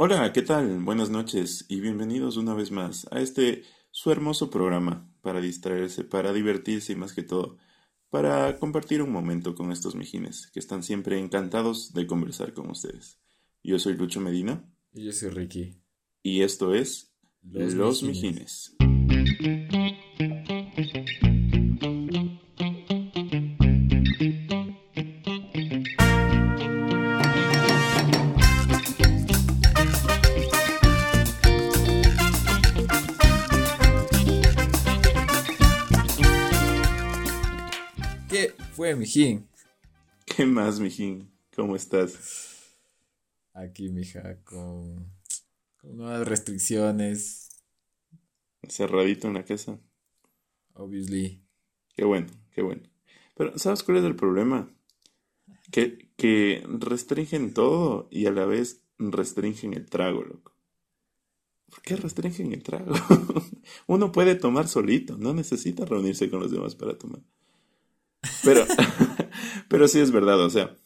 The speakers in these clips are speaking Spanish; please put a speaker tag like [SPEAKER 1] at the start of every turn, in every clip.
[SPEAKER 1] Hola, ¿qué tal? Buenas noches y bienvenidos una vez más a este su hermoso programa para distraerse, para divertirse y más que todo, para compartir un momento con estos mijines que están siempre encantados de conversar con ustedes. Yo soy Lucho Medina.
[SPEAKER 2] Y yo soy Ricky.
[SPEAKER 1] Y esto es Los, mijines.
[SPEAKER 2] ¿Qué fue, mijín?
[SPEAKER 1] ¿Qué más, mijín? ¿Cómo estás?
[SPEAKER 2] Aquí, mija, con, con nuevas restricciones,
[SPEAKER 1] Cerradito en la casa.
[SPEAKER 2] obviously.
[SPEAKER 1] Qué bueno, qué bueno. Pero, ¿sabes cuál es el problema? Que, que restringen todo y a la vez restringen el trago, loco. ¿Por qué restringen el trago? Uno puede tomar solito, no necesita reunirse con los demás para tomar. Pero, pero sí es verdad, o sea,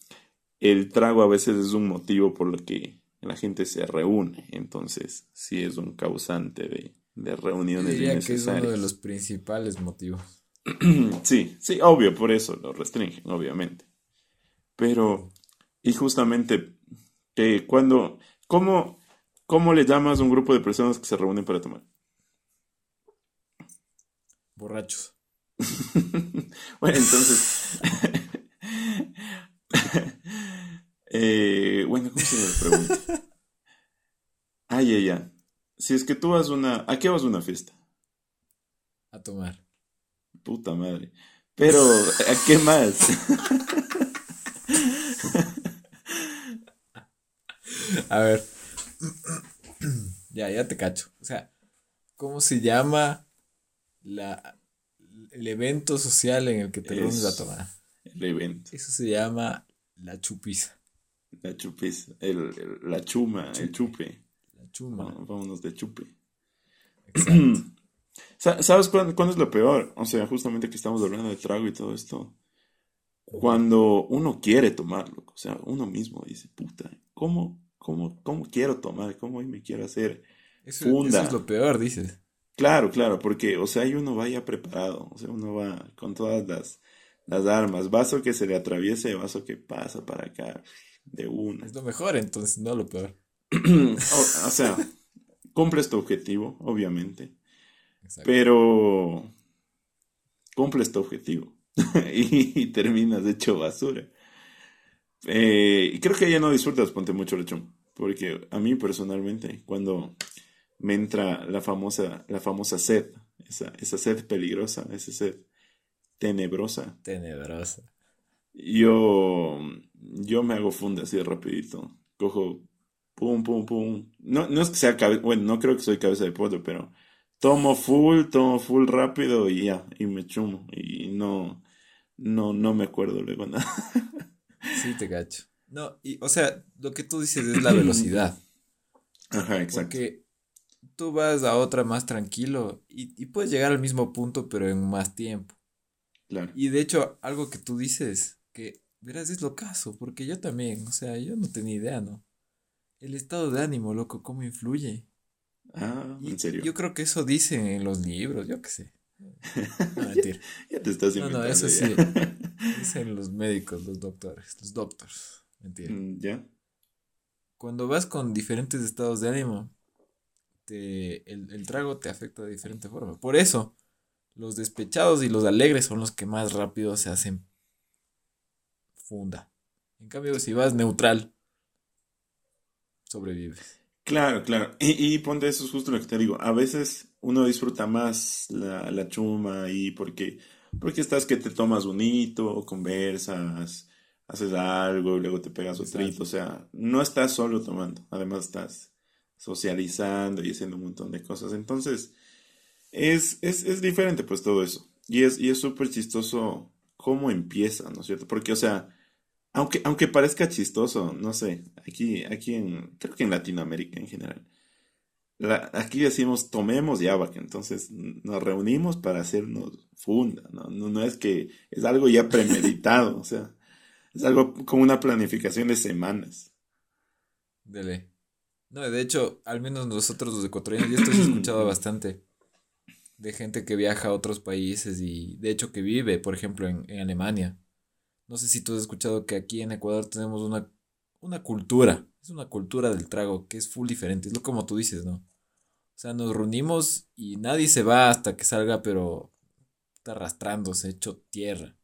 [SPEAKER 1] el trago a veces es un motivo por el que la gente se reúne, entonces sí es un causante de, de reuniones
[SPEAKER 2] diría que es uno de los principales motivos.
[SPEAKER 1] Sí, sí, obvio, por eso lo restringen, obviamente. Pero, y justamente, que cuando, ¿cómo, cómo le llamas a un grupo de personas que se reúnen para tomar?
[SPEAKER 2] Borrachos.
[SPEAKER 1] Bueno, entonces, eh, bueno, ¿cómo se me pregunta? Ah, ya, ya. Si es que tú vas a una, ¿a qué vas a una fiesta?
[SPEAKER 2] A tomar.
[SPEAKER 1] Puta madre. Pero, ¿a qué más?
[SPEAKER 2] A ver. ya, ya te cacho. O sea, ¿cómo se llama la, el evento social en el que te reúnes a tomar?
[SPEAKER 1] El evento.
[SPEAKER 2] Eso se llama la chupiza.
[SPEAKER 1] La chupis, el, el- la chuma, el chupe.
[SPEAKER 2] La chuma.
[SPEAKER 1] Vá- Vámonos de chupe.
[SPEAKER 2] Exacto.
[SPEAKER 1] Sa- ¿Sabes cuándo, cuándo es lo peor? O sea, justamente que estamos hablando de trago y todo esto. Cuando uno quiere tomarlo, o sea, uno mismo dice, puta, ¿cómo, cómo, cómo quiero tomar? ¿Cómo hoy me quiero hacer?
[SPEAKER 2] Eso,
[SPEAKER 1] Funda.
[SPEAKER 2] eso es lo peor, dices.
[SPEAKER 1] Claro, claro, porque, o sea, ahí uno va ya preparado, o sea, uno va con todas las, las armas, vaso que se le atraviese, vaso que pasa para acá, de una.
[SPEAKER 2] Es lo mejor, entonces, no lo peor.
[SPEAKER 1] O, o sea, cumples tu objetivo, obviamente.
[SPEAKER 2] Exacto.
[SPEAKER 1] Pero cumples tu objetivo y, y terminas hecho basura. Eh, y creo que ya no disfrutas, ponte mucho lechón, porque a mí personalmente, cuando me entra la famosa, la famosa sed, esa, esa sed peligrosa, esa sed tenebrosa,
[SPEAKER 2] Tenebrosa.
[SPEAKER 1] yo, yo me hago funda así rapidito, cojo pum, pum, pum. No, no es que sea cabeza, bueno, no creo que soy cabeza de pollo, pero tomo full, tomo full rápido y ya, y me chumo. Y no, no, no me acuerdo luego nada.
[SPEAKER 2] Sí, te cacho. No, y, o sea, lo que tú dices es la velocidad.
[SPEAKER 1] Ajá, exacto.
[SPEAKER 2] Porque tú vas a otra más tranquilo y, y puedes llegar al mismo punto, pero en más tiempo.
[SPEAKER 1] Claro.
[SPEAKER 2] Y de hecho, algo que tú dices, que verás, es lo caso, porque yo también, o sea, yo no tenía idea, ¿no? El estado de ánimo, loco, cómo influye.
[SPEAKER 1] Ah,
[SPEAKER 2] Y
[SPEAKER 1] en serio.
[SPEAKER 2] Yo creo que eso dicen en los libros, yo qué sé. No, mentira.
[SPEAKER 1] Ya te estás
[SPEAKER 2] No,
[SPEAKER 1] inventando
[SPEAKER 2] no, eso
[SPEAKER 1] ya.
[SPEAKER 2] sí. Dicen los médicos, los doctores, los doctors. Mentira.
[SPEAKER 1] Mm, ¿Ya?
[SPEAKER 2] Cuando vas con diferentes estados de ánimo, te, el, el trago te afecta de diferente forma. Por eso, los despechados y los alegres son los que más rápido se hacen funda. En cambio, si vas neutral, sobrevives.
[SPEAKER 1] Claro, claro. Y, y ponte eso es justo lo que te digo. A veces uno disfruta más la, la chuma y porque, porque estás que te tomas un hito, conversas, haces algo y luego te pegas otro
[SPEAKER 2] Exacto.
[SPEAKER 1] O sea, no estás solo tomando, además estás socializando y haciendo un montón de cosas. Entonces, es, es, es diferente pues todo eso. Y es, y súper chistoso cómo empieza, ¿no es cierto? Porque, o sea, aunque, aunque parezca chistoso, no sé, aquí, aquí en, creo que en Latinoamérica en general, aquí decimos tomemos que entonces nos reunimos para hacernos funda, ¿no? No, no es que es algo ya premeditado, o sea, es algo con una planificación de semanas.
[SPEAKER 2] Dele. No, de hecho, al menos nosotros los ecuatorianos, y esto se ha escuchado bastante de gente que viaja a otros países y de hecho que vive, por ejemplo, en, en Alemania. No sé si tú has escuchado que aquí en Ecuador tenemos una, una cultura, es una cultura del trago que es full diferente, es lo como tú dices, ¿no? O sea, nos reunimos y nadie se va hasta que salga, pero está arrastrándose, hecho tierra.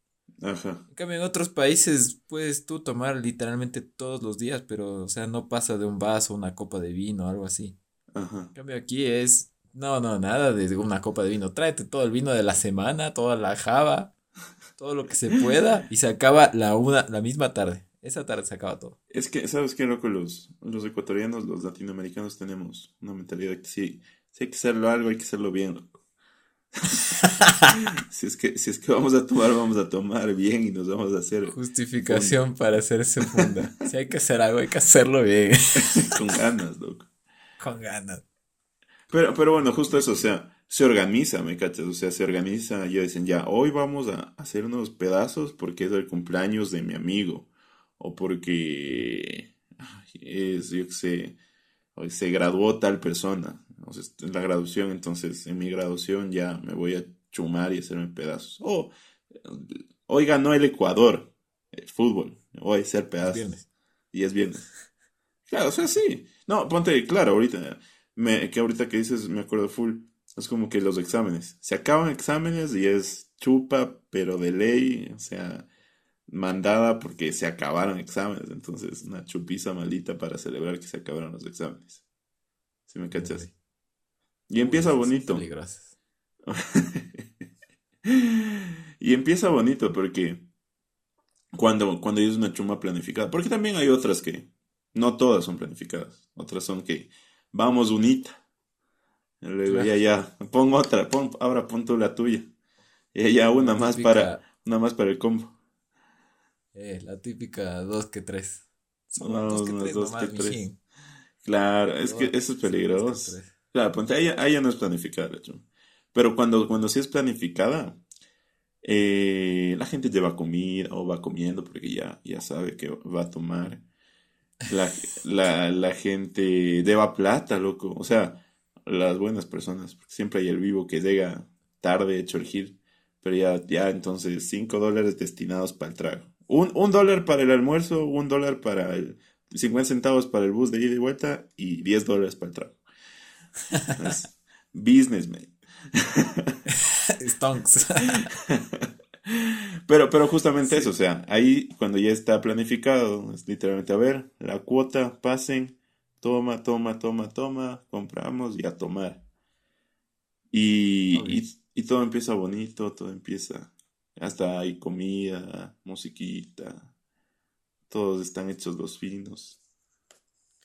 [SPEAKER 1] Ajá.
[SPEAKER 2] En cambio, en otros países puedes tú tomar literalmente todos los días, pero, o sea, no pasa de un vaso, una copa de vino, algo así.
[SPEAKER 1] Ajá.
[SPEAKER 2] En cambio, aquí es, no, no, nada de una copa de vino. Tráete todo el vino de la semana, toda la java, todo lo que se pueda, y se acaba la, una, la misma tarde. Esa tarde se acaba todo.
[SPEAKER 1] Es que, ¿sabes qué, loco? Los, los ecuatorianos, los latinoamericanos tenemos una mentalidad que sí, si hay que hacerlo algo, hay que hacerlo bien, loco. si, es que, si es que vamos a tomar, vamos a tomar bien y nos vamos a hacer
[SPEAKER 2] Justificación para hacerse funda. Si hay que hacer algo, hay que hacerlo bien.
[SPEAKER 1] con ganas, loco.
[SPEAKER 2] Con ganas.
[SPEAKER 1] Pero, pero bueno, justo eso, o sea, se organiza, ¿me cachas? O sea, se organiza, ya dicen, ya, hoy vamos a hacer unos pedazos porque es el cumpleaños de mi amigo. O porque es, yo qué sé, hoy se graduó tal persona. O sea, es la graduación, entonces en mi graduación ya me voy a chumar y hacerme pedazos. O hoy ganó el Ecuador, el fútbol, voy a hacer pedazos.
[SPEAKER 2] Viernes.
[SPEAKER 1] Y es viernes. Claro, o sea, sí. No, ponte, claro, ahorita, me, que ahorita que dices, me acuerdo full. Es como que los exámenes. Se acaban exámenes y es chupa, pero de ley, o sea, mandada porque se acabaron exámenes. Entonces, una chupiza maldita para celebrar que se acabaron los exámenes. ¿Sí me cachas? Y empieza
[SPEAKER 2] Uy,
[SPEAKER 1] bonito. y empieza bonito porque cuando, cuando es una chuma planificada, porque también hay otras que no todas son planificadas, otras son que vamos unita. Y luego ya, ya, pon otra, pon, ahora pon tú la tuya. Y ya una más
[SPEAKER 2] Típica,
[SPEAKER 1] para, una más para el combo.
[SPEAKER 2] eh, la típica dos que tres. Son dos que tres
[SPEAKER 1] dos
[SPEAKER 2] nomás,
[SPEAKER 1] que tres.
[SPEAKER 2] mijín.
[SPEAKER 1] Claro, es que eso es peligroso. Claro, ponte, ahí ya no es planificada la chuma. Pero cuando, cuando sí es planificada, eh, la gente lleva comida o va comiendo porque ya, ya sabe que va a tomar. La, la, gente lleva plata, loco. O sea, las buenas personas. Porque siempre hay el vivo que llega tarde hecho el. Pero ya, ya entonces, 5 dólares destinados para el trago. Un, un dólar para el almuerzo, un dólar para el... 50 centavos para el bus de ida y vuelta y 10 dólares para el trago. Es businessman.
[SPEAKER 2] Stonks.
[SPEAKER 1] Pero, pero justamente eso, o sea, ahí cuando ya está planificado, es literalmente, a ver, la cuota, pasen, toma, toma, toma, toma, compramos y a tomar. Y, y todo empieza bonito, todo empieza, hasta hay comida, musiquita, todos están hechos los finos.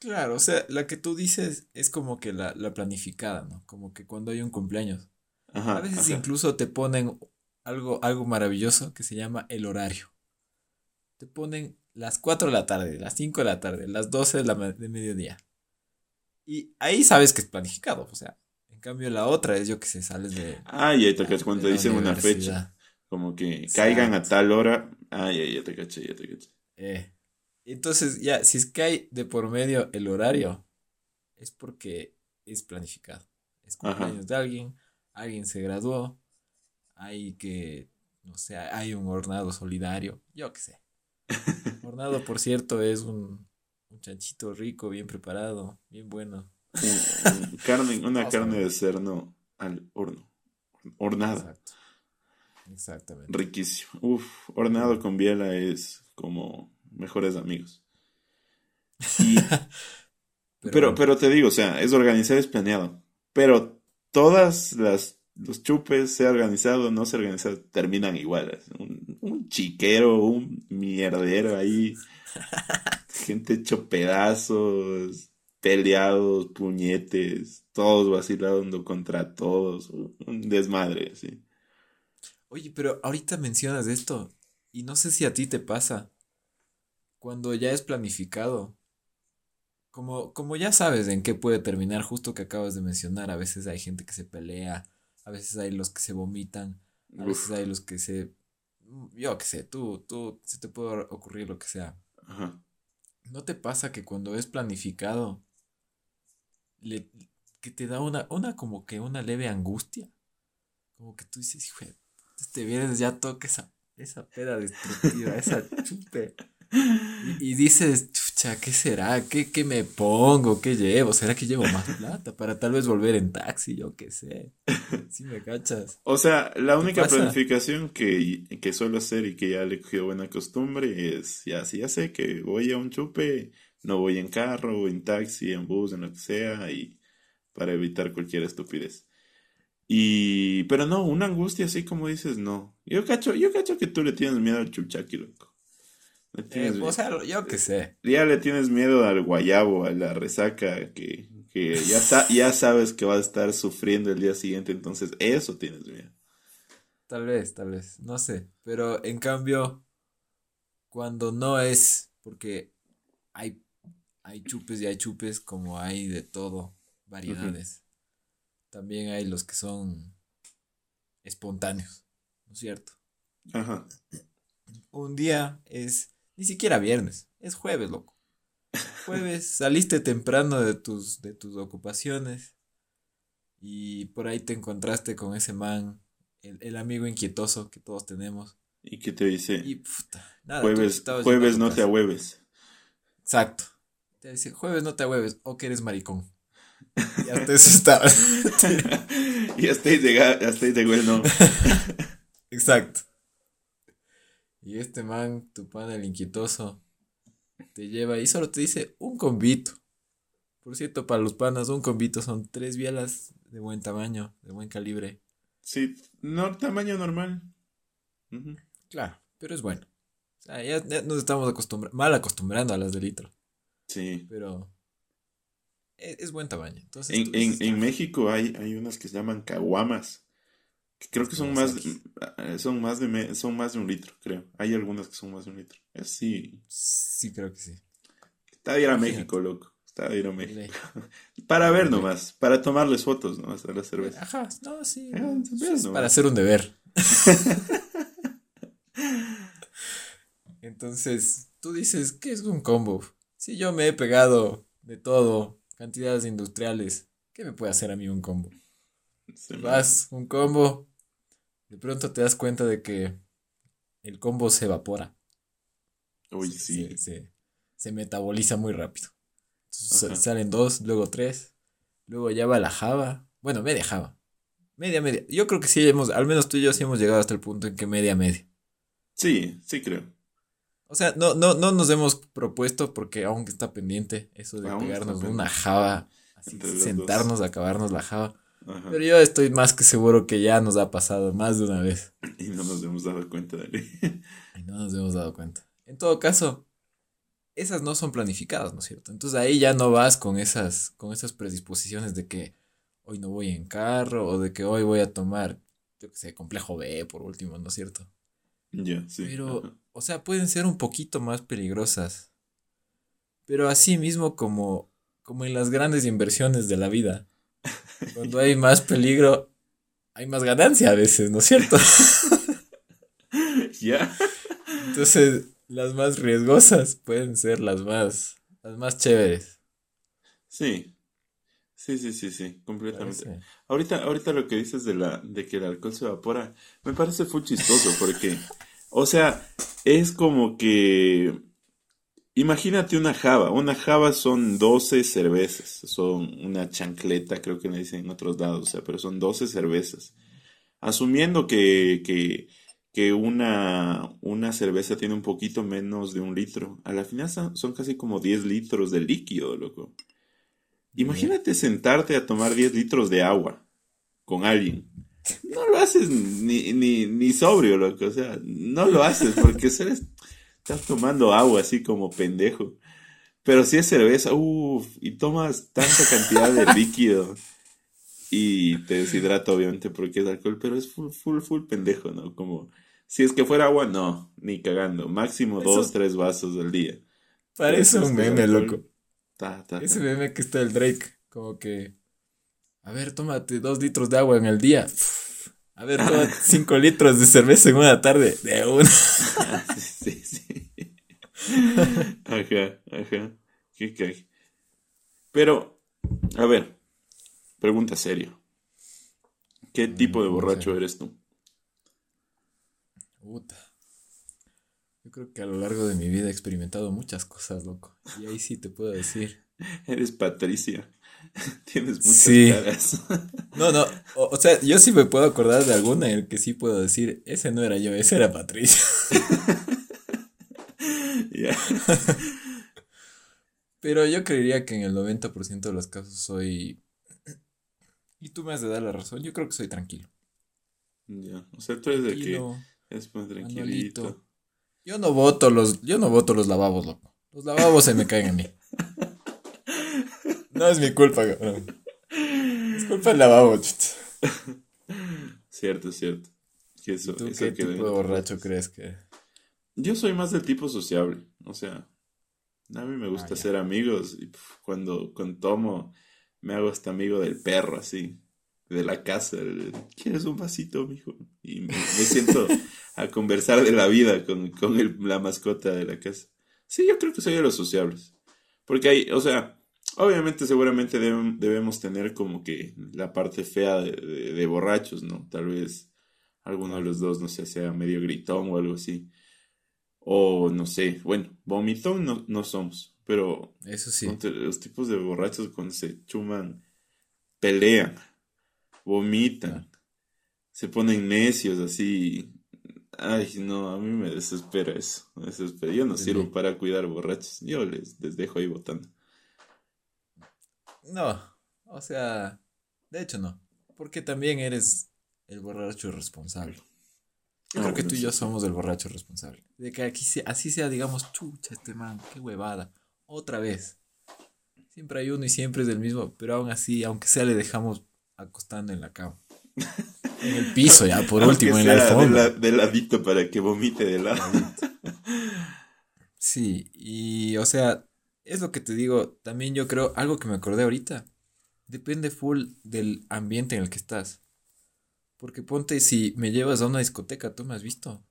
[SPEAKER 2] Claro, o sea, la que tú dices es como que la, la planificada, ¿no? Como que cuando hay un cumpleaños.
[SPEAKER 1] Ajá,
[SPEAKER 2] A veces
[SPEAKER 1] ajá.
[SPEAKER 2] incluso te ponen algo, algo maravilloso que se llama el horario. Te ponen las 4 de la tarde, las 5 de la tarde, las 12 de la de mediodía. Y ahí sabes que es planificado, o sea. En cambio, la otra es yo que sé, sales de,
[SPEAKER 1] Ah, y ahí te cachas cuando te dicen una fecha, como que caigan a tal hora. Ah, ya, ya te caché, ya te caché.
[SPEAKER 2] Eh, entonces, ya, si es que hay de por medio el horario, es porque es planificado. Es
[SPEAKER 1] Ajá.
[SPEAKER 2] cumpleaños de alguien, alguien se graduó, hay que, no sé, hay un hornado solidario, yo qué sé. Hornado, por cierto, es un, un chanchito rico, bien preparado, bien bueno.
[SPEAKER 1] Carne, una carne de cerdo al horno. Hornada.
[SPEAKER 2] Exacto. Exactamente.
[SPEAKER 1] Riquísimo. Uf, hornado con biela es como mejores amigos. Y- pero, pero te digo, o sea, es organizado, es planeado. Pero todas las los chupes, sea organizado o no sea organizado, terminan igual. Un, un chiquero, un mierdero ahí. Gente hecho pedazos, peleados, puñetes, todos vacilando contra todos. Un desmadre, así.
[SPEAKER 2] Oye, pero ahorita mencionas esto y no sé si a ti te pasa cuando ya es planificado. Como, como ya sabes en qué puede terminar, justo que acabas de mencionar, a veces hay gente que se pelea, a veces hay los que se vomitan, a veces
[SPEAKER 1] Uf,
[SPEAKER 2] hay los que se... Yo qué sé, tú, tú, se te puede ocurrir lo que sea.
[SPEAKER 1] ajá.
[SPEAKER 2] ¿No te pasa que cuando es planificado, le, que te da una, una como que una leve angustia. Como que tú dices, hijo, este viernes ya toca esa, esa peda destructiva, esa chupe. Y, dices, chucha, ¿qué será? ¿Qué, ¿Qué, me pongo? ¿Qué llevo? ¿Será que llevo más plata para tal vez volver en taxi? Yo qué sé. Si me cachas.
[SPEAKER 1] O sea, la única planificación que, que suelo hacer y que ya le cogido buena costumbre es, ya, si ya sé que voy a un chupe, no voy en carro, en taxi, en bus, en lo que sea, y para evitar cualquier estupidez. Y, pero no, una angustia así como dices, no. Yo cacho, yo cacho que tú le tienes miedo al chuchaqui, loco.
[SPEAKER 2] Eh, o sea, yo qué sé.
[SPEAKER 1] Ya le tienes miedo al guayabo, a la resaca, que, que ya, ya sabes que vas a estar sufriendo el día siguiente, entonces eso tienes miedo.
[SPEAKER 2] Tal vez, tal vez, no sé. Pero en cambio, cuando no es, porque hay, hay chupes y hay chupes como hay de todo, variedades. También hay los que son espontáneos, ¿no es cierto? Ajá. Un día es ni siquiera viernes, es jueves, loco. Jueves, saliste temprano de tus, de tus ocupaciones y por ahí te encontraste con ese man, el, amigo inquietoso que todos tenemos.
[SPEAKER 1] ¿Y qué te dice? Y, puta, nada, jueves, jueves no te ahueves.
[SPEAKER 2] Exacto. Te dice, jueves no te ahueves, o que eres maricón. Y hasta eso estaba.
[SPEAKER 1] y hasta ahí de bueno.
[SPEAKER 2] Exacto. Y este man, tu pan el inquietoso, te lleva y solo te dice un convito. Por cierto, para los panas, un convito son tres bielas de buen tamaño, de buen calibre.
[SPEAKER 1] Sí, no, tamaño normal.
[SPEAKER 2] Claro, pero es bueno. O sea, ya, nos estamos acostumbrando, mal acostumbrando a las de litro. Sí. Pero es, buen tamaño. Entonces,
[SPEAKER 1] en, en, en, México hay, hay unas que se llaman caguamas. Creo que son más, eh, son más de son más de un litro, creo. Hay algunas que son más de un litro. Sí.
[SPEAKER 2] Sí, creo que sí.
[SPEAKER 1] Está bien a México, loco. Está bien a México. para ver nomás, para tomarles fotos nomás a la cerveza. Ajá, no,
[SPEAKER 2] sí. para hacer un deber. Entonces, tú dices, ¿qué es un combo? Si yo me he pegado de todo, cantidades industriales, ¿qué me puede hacer a mí un combo? Vas, un combo, de pronto te das cuenta de que el combo se evapora. Uy, sí. Se, metaboliza muy rápido. salen dos, luego tres, luego ya va la java. Bueno, media java. Media, media. Yo creo que sí hemos, al menos tú y yo sí hemos llegado hasta el punto en que media, media.
[SPEAKER 1] Sí, sí creo.
[SPEAKER 2] O sea, no, no, no nos hemos propuesto porque aún está pendiente eso de pegarnos una java, así, sentarnos a acabarnos la java. Pero yo estoy más que seguro que ya nos ha pasado más de una vez.
[SPEAKER 1] Y no nos hemos dado cuenta de
[SPEAKER 2] Y no nos hemos dado cuenta. En todo caso, esas no son planificadas, ¿no es cierto? Entonces ahí ya no vas con esas, con esas predisposiciones de que hoy no voy en carro o de que hoy voy a tomar, yo qué sé, complejo B por último, ¿no es cierto? Ya, sí. Pero, o sea, pueden ser un poquito más peligrosas. Pero así mismo como, como en las grandes inversiones de la vida cuando hay más peligro, hay más ganancia a veces, ¿no es cierto? Ya. Entonces, las más riesgosas pueden ser las más, las más chéveres.
[SPEAKER 1] Sí. Sí, sí, sí, sí, completamente. Ahorita, ahorita lo que dices de la, de que el alcohol se evapora, me parece muy chistoso porque, o sea, es como que Imagínate una java. Una java son 12 cervezas. Son una chancleta, creo que le dicen en otros lados. O sea, pero son 12 cervezas. Asumiendo que, que, que una, una cerveza tiene un poquito menos de un litro. A la final son, casi como 10 litros de líquido, loco. Imagínate sentarte a tomar 10 litros de agua con alguien. No lo haces ni, ni, ni sobrio, loco. O sea, no lo haces porque eres Estás tomando agua así como pendejo. Pero si es cerveza, uff, y tomas tanta cantidad de líquido y te deshidrata obviamente porque es alcohol, pero es full, full, full pendejo, ¿no? Como, si es que fuera agua, no, ni cagando. Máximo dos, tres vasos al día. Parece un
[SPEAKER 2] meme, loco. Ese meme que está el Drake, como que, a ver, tómate dos litros de agua en el día. A ver, toma cinco litros de cerveza en una tarde. De una. sí, sí.
[SPEAKER 1] Ajá, ajá. Qué Pero A ver, pregunta seria. ¿Qué
[SPEAKER 2] Mm,
[SPEAKER 1] tipo de
[SPEAKER 2] ¿cómo
[SPEAKER 1] borracho eres tú?
[SPEAKER 2] Puta. Yo creo que a lo largo de mi vida he experimentado muchas cosas, loco. Y ahí sí te puedo decir.
[SPEAKER 1] Eres Patricia. Tienes muchas
[SPEAKER 2] Sí.
[SPEAKER 1] caras.
[SPEAKER 2] No, no. O, o sea, yo sí me puedo acordar de alguna en el que sí puedo decir, ese no era yo, ese era Patricia. Pero yo creería que en el 90% de los casos soy... Y tú me has de dar la razón, yo creo que soy tranquilo.
[SPEAKER 1] Ya. O sea, tú eres de que es más tranquilito.
[SPEAKER 2] Yo no voto los, yo no voto los lavabos, loco. Los lavabos se me caen a mí. No es mi culpa, cabrón. Es culpa del lavabo.
[SPEAKER 1] Cierto, cierto. Que eso,
[SPEAKER 2] ¿Y tú
[SPEAKER 1] eso
[SPEAKER 2] qué tipo de borracho crees que...?
[SPEAKER 1] Yo soy más del tipo sociable. O sea, a mí me gusta
[SPEAKER 2] Ah, ya.
[SPEAKER 1] ser amigos. Y pf, cuando, cuando tomo, me hago hasta amigo del perro, así. De la casa. ¿Quieres un vasito, mijo? Y me, me siento a conversar de la vida con, con el- la mascota de la casa. Sí, yo creo que soy de los sociables. Porque hay, o sea, obviamente seguramente debemos tener como que la parte fea de, de- de borrachos, ¿no? Tal vez alguno de los dos, no sé, sea medio gritón o algo así. O no sé, bueno, vomitón no, no somos, pero
[SPEAKER 2] Eso sí.
[SPEAKER 1] los tipos de borrachos cuando se chuman, pelean, vomitan, se ponen necios así. Ay, no, a mí me desespera eso, me desespera. Yo no
[SPEAKER 2] Sí.
[SPEAKER 1] sirvo para cuidar borrachos, yo les, les dejo ahí botando.
[SPEAKER 2] No, o sea, de hecho no. Porque también eres el borracho responsable. Yo
[SPEAKER 1] Ah,
[SPEAKER 2] creo que tú y yo somos el borracho responsable. De que aquí se- así sea, digamos, chucha, este man, qué huevada. Otra vez. Siempre hay uno y siempre es el mismo, pero aún así, aunque sea, le dejamos acostando en la cama. En el piso, ya, por último, en la
[SPEAKER 1] sea de,
[SPEAKER 2] alfombra.
[SPEAKER 1] la- de ladito para que vomite de lado.
[SPEAKER 2] Sí, y o sea, es lo que te digo, también yo creo, algo que me acordé ahorita, depende full del ambiente en el que estás. Porque ponte, si me llevas a una discoteca, ¿tú me has visto?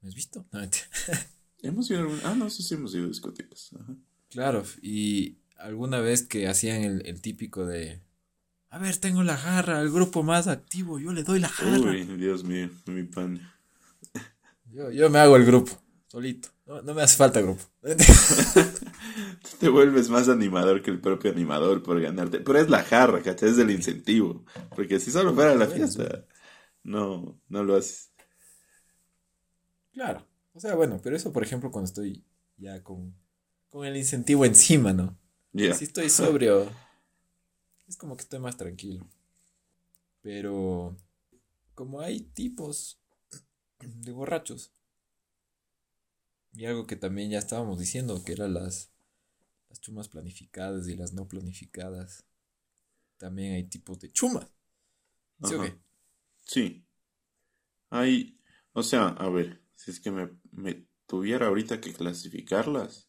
[SPEAKER 2] ¿Me has visto? No.
[SPEAKER 1] Hemos ido a algún- Ah, no, sí, sí hemos ido a discotecas. Ajá.
[SPEAKER 2] Claro, y alguna vez que hacían el, el típico de, a ver, tengo la jarra, el grupo más activo, yo le doy la jarra.
[SPEAKER 1] Uy, Dios mío, mi pan.
[SPEAKER 2] Yo, yo me hago el grupo, solito. No, no me hace falta grupo.
[SPEAKER 1] Te vuelves más animador que el propio animador por ganarte. Pero es la jarra, ¿cachai? Es el incentivo. Porque si solo fuera la fiesta, no, no lo haces.
[SPEAKER 2] Claro. O sea, bueno, pero eso, por ejemplo, cuando estoy ya con, con el incentivo encima, ¿no? Si estoy sobrio, es como que estoy más tranquilo. Pero como hay tipos de borrachos, y algo que también ya estábamos diciendo, que eran las, las chumas planificadas y las no planificadas, también hay tipos de chumas. ¿Sí o qué?
[SPEAKER 1] Sí. Hay, o sea, a ver, si es que me, me tuviera ahorita que clasificarlas,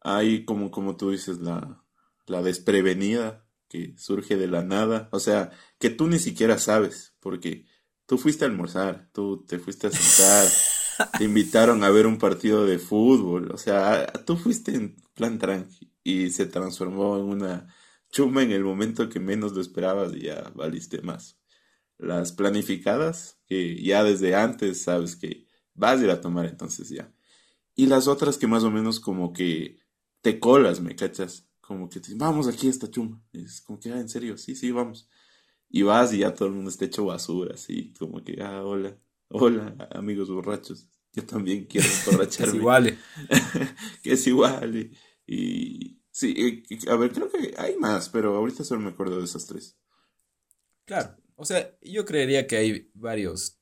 [SPEAKER 1] hay como, como tú dices, la, la desprevenida que surge de la nada, o sea, que tú ni siquiera sabes, porque tú fuiste a almorzar, tú te fuiste a sentar, te invitaron a ver un partido de fútbol, o sea, tú fuiste en plan tranqui y se transformó en una chuma en el momento que menos lo esperabas y ya valiste más las planificadas, que ya desde antes sabes que vas a ir a tomar, entonces ya. Y las otras que más o menos como que te colas, ¿me cachas? Como que te vamos aquí a esta chuma. Es como que, ah, en serio, sí, sí, vamos. Y vas y ya todo el mundo está hecho basura, así, como que, ah, hola, hola, amigos borrachos. Yo también quiero
[SPEAKER 2] Es
[SPEAKER 1] emborracharme.
[SPEAKER 2] igual. eh.
[SPEAKER 1] que es igual. Y, y sí, y- y- a ver, creo que hay más, pero ahorita solo me acuerdo de esas tres.
[SPEAKER 2] Claro, o sea, yo creería que hay varios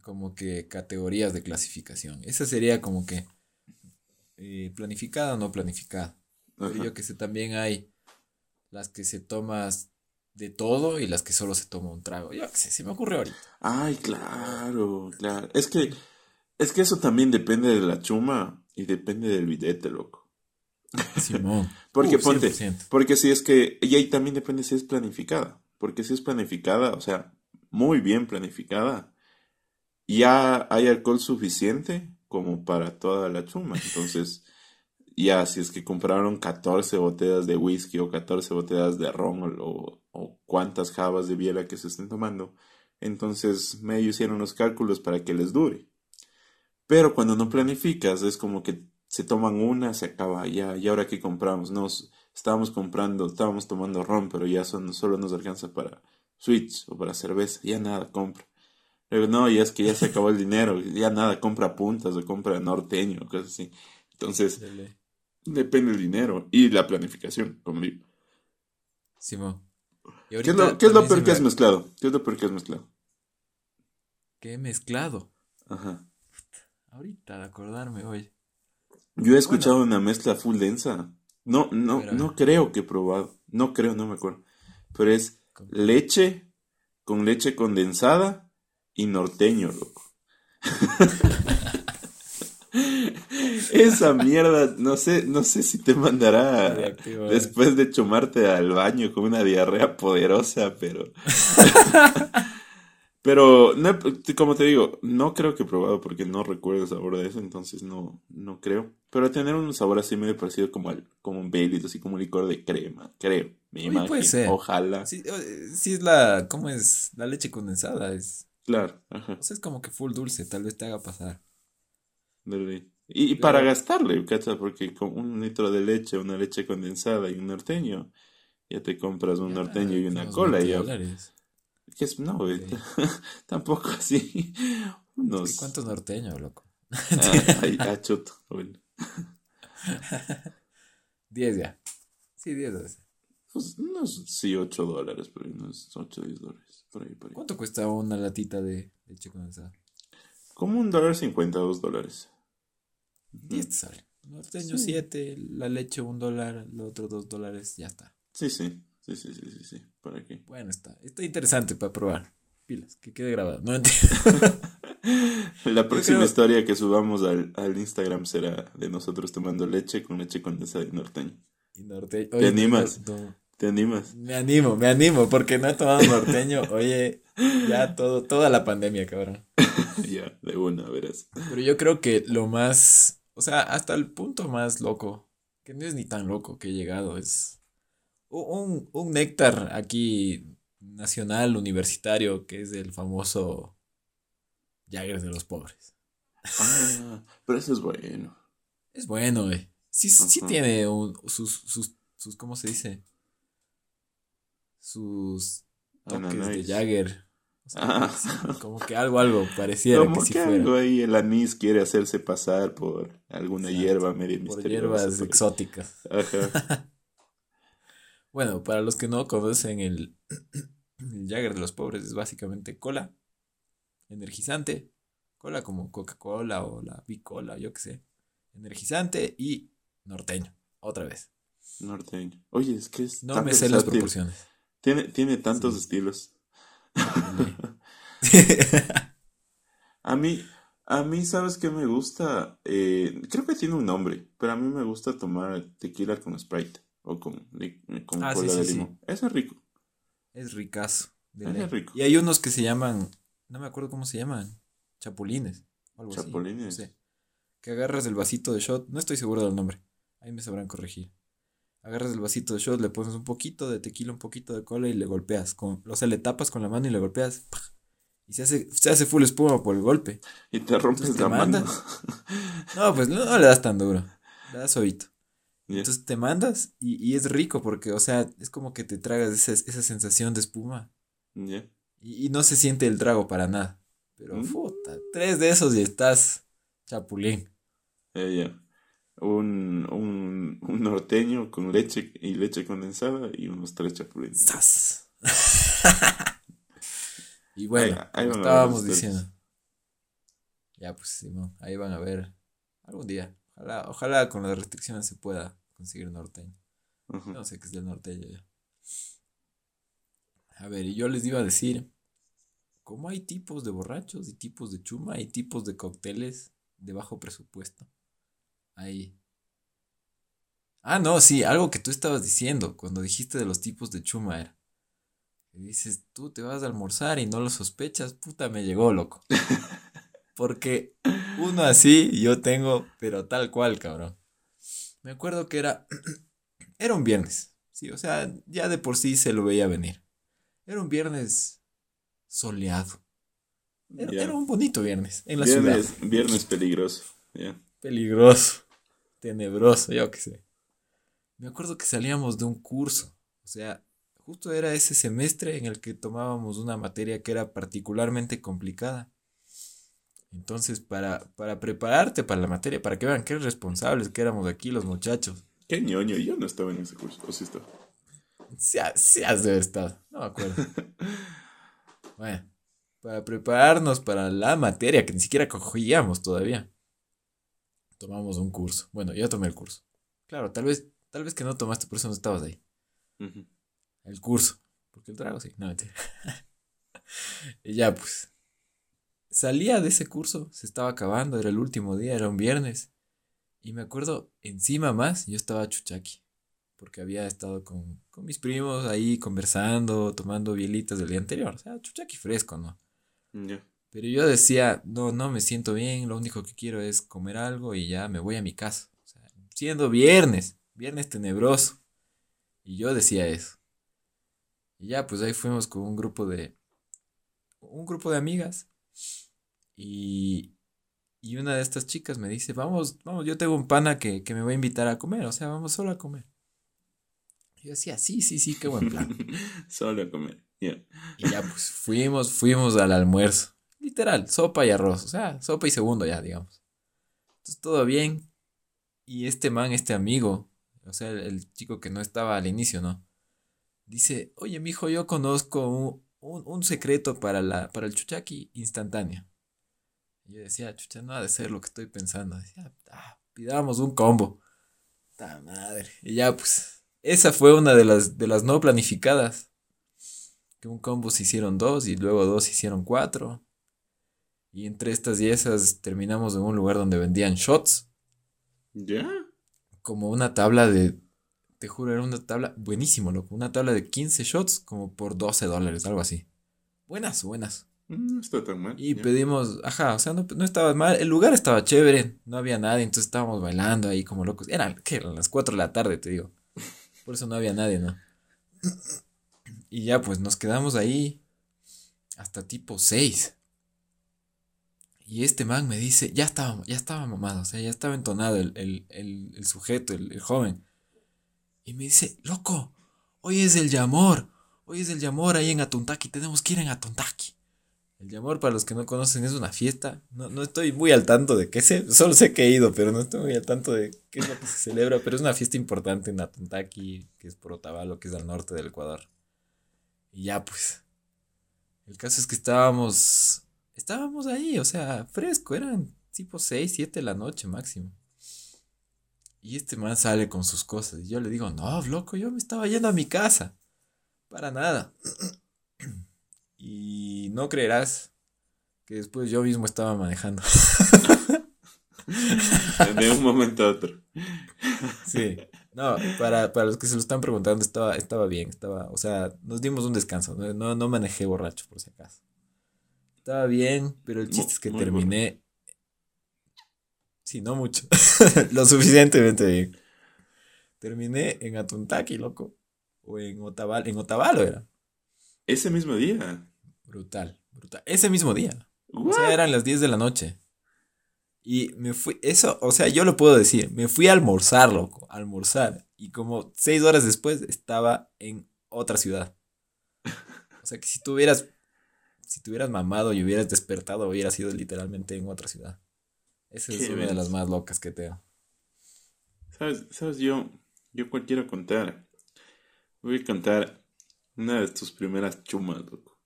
[SPEAKER 2] como que categorías de clasificación. Esa sería como que eh, planificada o no planificada. Pero yo que sé, también hay las que se tomas de todo y las que solo se toma un trago. Yo que sé, se me ocurre ahorita.
[SPEAKER 1] Ay, claro, claro. Es que, es que eso también depende de la chuma y depende del billete, loco.
[SPEAKER 2] Simón.
[SPEAKER 1] Porque
[SPEAKER 2] Uh,
[SPEAKER 1] ponte,
[SPEAKER 2] 100%.
[SPEAKER 1] porque si es que, y ahí también depende si es planificada. Porque si es planificada, o sea, muy bien planificada, ya hay alcohol suficiente como para toda la chuma. Entonces, ya, si es que compraron 14 botellas de whisky o 14 botellas de ron o, o cuántas jabas de biela que se estén tomando, entonces medio hicieron los cálculos para que les dure. Pero cuando no planificas, es como que se toman una, se acaba ya, y ahora que compramos, nos estábamos comprando, estábamos tomando ron, pero ya son, solo nos alcanza para switch o para cerveza, ya nada compra. Luego, no, ya es que ya se acabó el dinero, ya nada compra puntas o compra norteño, cosas así. Entonces, depende el dinero y la planificación conmigo. Simón. ¿Qué es lo, qué es lo peor que has mezclado? ¿Qué es lo peor que has mezclado?
[SPEAKER 2] ¿Qué he mezclado? Ajá. Ahorita de acordarme hoy.
[SPEAKER 1] Yo he escuchado una mezcla full densa. No, no, no creo que he probado. No creo, no me acuerdo. Pero es leche con leche condensada y norteño, loco. Esa mierda, no sé, no sé si te mandará después de chumarte al baño con una diarrea poderosa, pero Pero, como te digo, no creo que he probado porque no recuerdo el sabor de eso, entonces no, no creo. Pero tener un sabor así medio parecido como, al, como un Baileys, así como un licor de crema, creo. Me imagino,
[SPEAKER 2] ojalá. Sí, es la, ¿cómo es? La leche condensada es.
[SPEAKER 1] Claro, ajá.
[SPEAKER 2] O sea, es como que full dulce, tal vez te haga pasar.
[SPEAKER 1] Y, para gastarle, ¿cachai? Porque con un litro de leche, una leche condensada y un norteño, ya te compras un norteño y una cola y ya. Que es, no, tampoco así.
[SPEAKER 2] Unos... ¿Cuántos norteños, loco?
[SPEAKER 1] ah, chuto, bueno.
[SPEAKER 2] 10 ya. Sí, 10 dólares.
[SPEAKER 1] Pues unos, sí, 8 dólares, pero unos 8 10 dólares. Por ahí, por ahí.
[SPEAKER 2] ¿Cuánto cuesta una latita de leche condensada?
[SPEAKER 1] Como un dólar cincuenta, dos dólares.
[SPEAKER 2] 10 te sale. Norteño 7, la leche un dólar, lo otro 2 dólares, ya está.
[SPEAKER 1] Sí, sí. Sí, sí, sí, sí, sí. ¿Para aquí.
[SPEAKER 2] Bueno, está. Está interesante para probar. Pilas, que quede grabado. No
[SPEAKER 1] La próxima historia que subamos al, al, Instagram será de nosotros tomando leche con leche condensada y norteño. Y norteño. ¿Te animas? ¿Te animas?
[SPEAKER 2] Me animo, me animo, porque no he tomado norteño. Oye, ya todo, toda la pandemia, cabrón.
[SPEAKER 1] ya, de una, verás.
[SPEAKER 2] Pero yo creo que lo más, o sea, hasta el punto más loco, que no es ni tan loco que he llegado, es un, un néctar aquí nacional, universitario, que es el famoso Jagger de los pobres.
[SPEAKER 1] Ah, pero eso es bueno.
[SPEAKER 2] Es bueno, güey. Sí, sí tiene sus, sus, sus, ¿cómo se dice? Sus toques de Jagger. Ah. como que algo, algo pareciera
[SPEAKER 1] como que, algo ahí el anís quiere hacerse pasar por alguna hierba medio misteriosa. Por
[SPEAKER 2] hierbas exóticas. Ajá. Bueno, para los que no conocen el, Jagger de los pobres es básicamente cola, energizante, cola como Coca-Cola o la Bicola, yo qué sé, energizante y norteño, otra vez.
[SPEAKER 1] Norteño. Oye, es que es No me sé las proporciones. Tiene, tiene tantos estilos. a mí, a mí, ¿sabes qué me gusta? Eh, creo que tiene un nombre, pero a mí me gusta tomar tequila con Sprite o con, con ah, cola de limón. Eso es rico.
[SPEAKER 2] Es ricazo. es rico. Y hay unos que se llaman, no me acuerdo cómo se llaman, chapulines. chapulines. Que agarras el vasito de shot, no estoy seguro del nombre, ahí me sabrán corregir. Agarras el vasito de shot, le pones un poquito de tequila, un poquito de cola y le golpeas. Con, o sea, le tapas con la mano y le golpeas. Y se hace, se hace full espuma por el golpe.
[SPEAKER 1] Y te rompes la mano.
[SPEAKER 2] No, pues no, le das tan duro. Le das suavito. Entonces te mandas y, y, es rico porque, o sea, es como que te tragas esa, esa sensación de espuma. Y, y, no se siente el trago para nada. Pero, mm. puta, tres de esos y estás chapulín.
[SPEAKER 1] ya. Un, un, un, norteño con leche y leche condensada y unos tres chapulines. ¡Sas!
[SPEAKER 2] y bueno, estábamos diciendo. Ya, pues, Simón, ahí van a ver algún día. Ojalá, ojalá con las restricciones se pueda conseguir norteño. No sé qué es el norteño ya. A ver, y yo les iba a decir, ¿cómo hay tipos de borrachos y tipos de chuma y tipos de cócteles de bajo presupuesto? Ahí. Ah, no, sí, algo que tú estabas diciendo cuando dijiste de los tipos de chuma era. Que dices, tú te vas a almorzar y no lo sospechas, puta, me llegó, loco. Porque uno así yo tengo, pero tal cual, cabrón. Me acuerdo que era, era un viernes, sí, o sea, ya de por sí se lo veía venir. Era un viernes soleado. Era, un bonito viernes en la
[SPEAKER 1] viernes, ciudad. Viernes peligroso,
[SPEAKER 2] Peligroso, tenebroso, yo qué sé. Me acuerdo que salíamos de un curso, o sea, justo era ese semestre en el que tomábamos una materia que era particularmente complicada. Entonces, para, para prepararte para la materia, para que vean qué responsables que éramos aquí los muchachos.
[SPEAKER 1] Qué ñoño, yo no estaba en ese curso, o sí estaba.
[SPEAKER 2] Sí, has de haber estado, no me acuerdo. bueno, para prepararnos para la materia que ni siquiera cogíamos todavía, tomamos un curso. Bueno, yo tomé el curso. Claro, tal vez, tal vez que no tomaste, por eso no estabas ahí. El curso. Porque el trago sí, no mentira. y ya pues salía de ese curso, se estaba acabando, era el último día, era un viernes. Y me acuerdo, encima más, yo estaba chuchaqui, porque había estado con, mis primos ahí conversando, tomando bielitas del día anterior. O sea, chuchaqui fresco, ¿no? Pero yo decía, no, no me siento bien, lo único que quiero es comer algo y ya me voy a mi casa. O sea, siendo viernes, viernes tenebroso. Y yo decía eso. Y ya, pues ahí fuimos con un grupo de, un grupo de amigas y, y una de estas chicas me dice, vamos, vamos, yo tengo un pana que, me va a invitar a comer, o sea, vamos solo a comer. Y yo decía, sí, sí, sí, qué buen plan.
[SPEAKER 1] solo a comer,
[SPEAKER 2] Y ya pues fuimos, fuimos al almuerzo. Literal, sopa y arroz, o sea, sopa y segundo ya, digamos. Entonces todo bien. Y este man, este amigo, o sea, el, chico que no estaba al inicio, ¿no? Dice, oye, mijo, yo conozco un, un, secreto para, la, para el chuchaqui instantáneo. Y yo decía, chucha, no ha de ser lo que estoy pensando. Decía, ah, pidamos un combo. ¡Ta madre! Y ya, pues, esa fue una de las, de las no planificadas. Que un combo se hicieron dos y luego dos se hicieron cuatro. Y entre estas y esas terminamos en un lugar donde vendían shots.
[SPEAKER 1] ¿Ya?
[SPEAKER 2] Como una tabla de. Te juro, era una tabla buenísimo, loco. Una tabla de 15 shots como por 12 dólares, algo así. Buenas, buenas.
[SPEAKER 1] Mm, no está tan mal.
[SPEAKER 2] Y pedimos, ajá, o sea, no, no, estaba mal. El lugar estaba chévere, no había nadie, entonces estábamos bailando ahí como locos. Eran, ¿qué? Eran las 4 de la tarde, te digo. Por eso no había nadie, ¿no? Y ya, pues nos quedamos ahí hasta tipo 6. Y este man me dice, ya estaba, ya estaba mamado, o sea, ya estaba entonado el, el, el, el sujeto, el, joven. Y me dice, loco, hoy es el Yamor, hoy es el Yamor ahí en Atuntaki, tenemos que ir en Atuntaki. El Yamor, para los que no conocen, es una fiesta. No, no estoy muy al tanto de qué sé, solo sé que he ido, pero no estoy muy al tanto de qué es lo que se celebra. Pero es una fiesta importante en Atontaki, que es por Otavalo, que es al norte del Ecuador. Y ya, pues. El caso es que estábamos. Estábamos ahí, o sea, fresco, eran tipo 6, 7 de la noche máximo. Y este man sale con sus cosas. Y yo le digo, no, loco, yo me estaba yendo a mi casa. Para nada. Y no creerás que después yo mismo estaba manejando.
[SPEAKER 1] De un momento a otro.
[SPEAKER 2] Sí. No, para, los que se lo están preguntando, estaba, estaba bien, estaba, o sea, nos dimos un descanso, no, no manejé borracho por si acaso. Estaba bien, pero el chiste es que terminé. Sí, no mucho. lo suficientemente bien. Terminé en Atuntaki, loco. O en Otavalo, en Otavalo era.
[SPEAKER 1] Ese mismo día.
[SPEAKER 2] Brutal, brutal. Ese mismo día. O sea, eran las 10 de la noche. Y me fui, eso, o sea, yo lo puedo decir, me fui a almorzar, loco, a almorzar. Y como seis horas después estaba en otra ciudad. O sea que si tuvieras, si tuvieras mamado y hubieras despertado, hubieras sido literalmente en otra ciudad. Esa es una de las más locas que tengo.
[SPEAKER 1] ¿Sabes? ¿Sabes? Yo, yo quiero contar. Voy a contar una de tus primeras chumas, loco.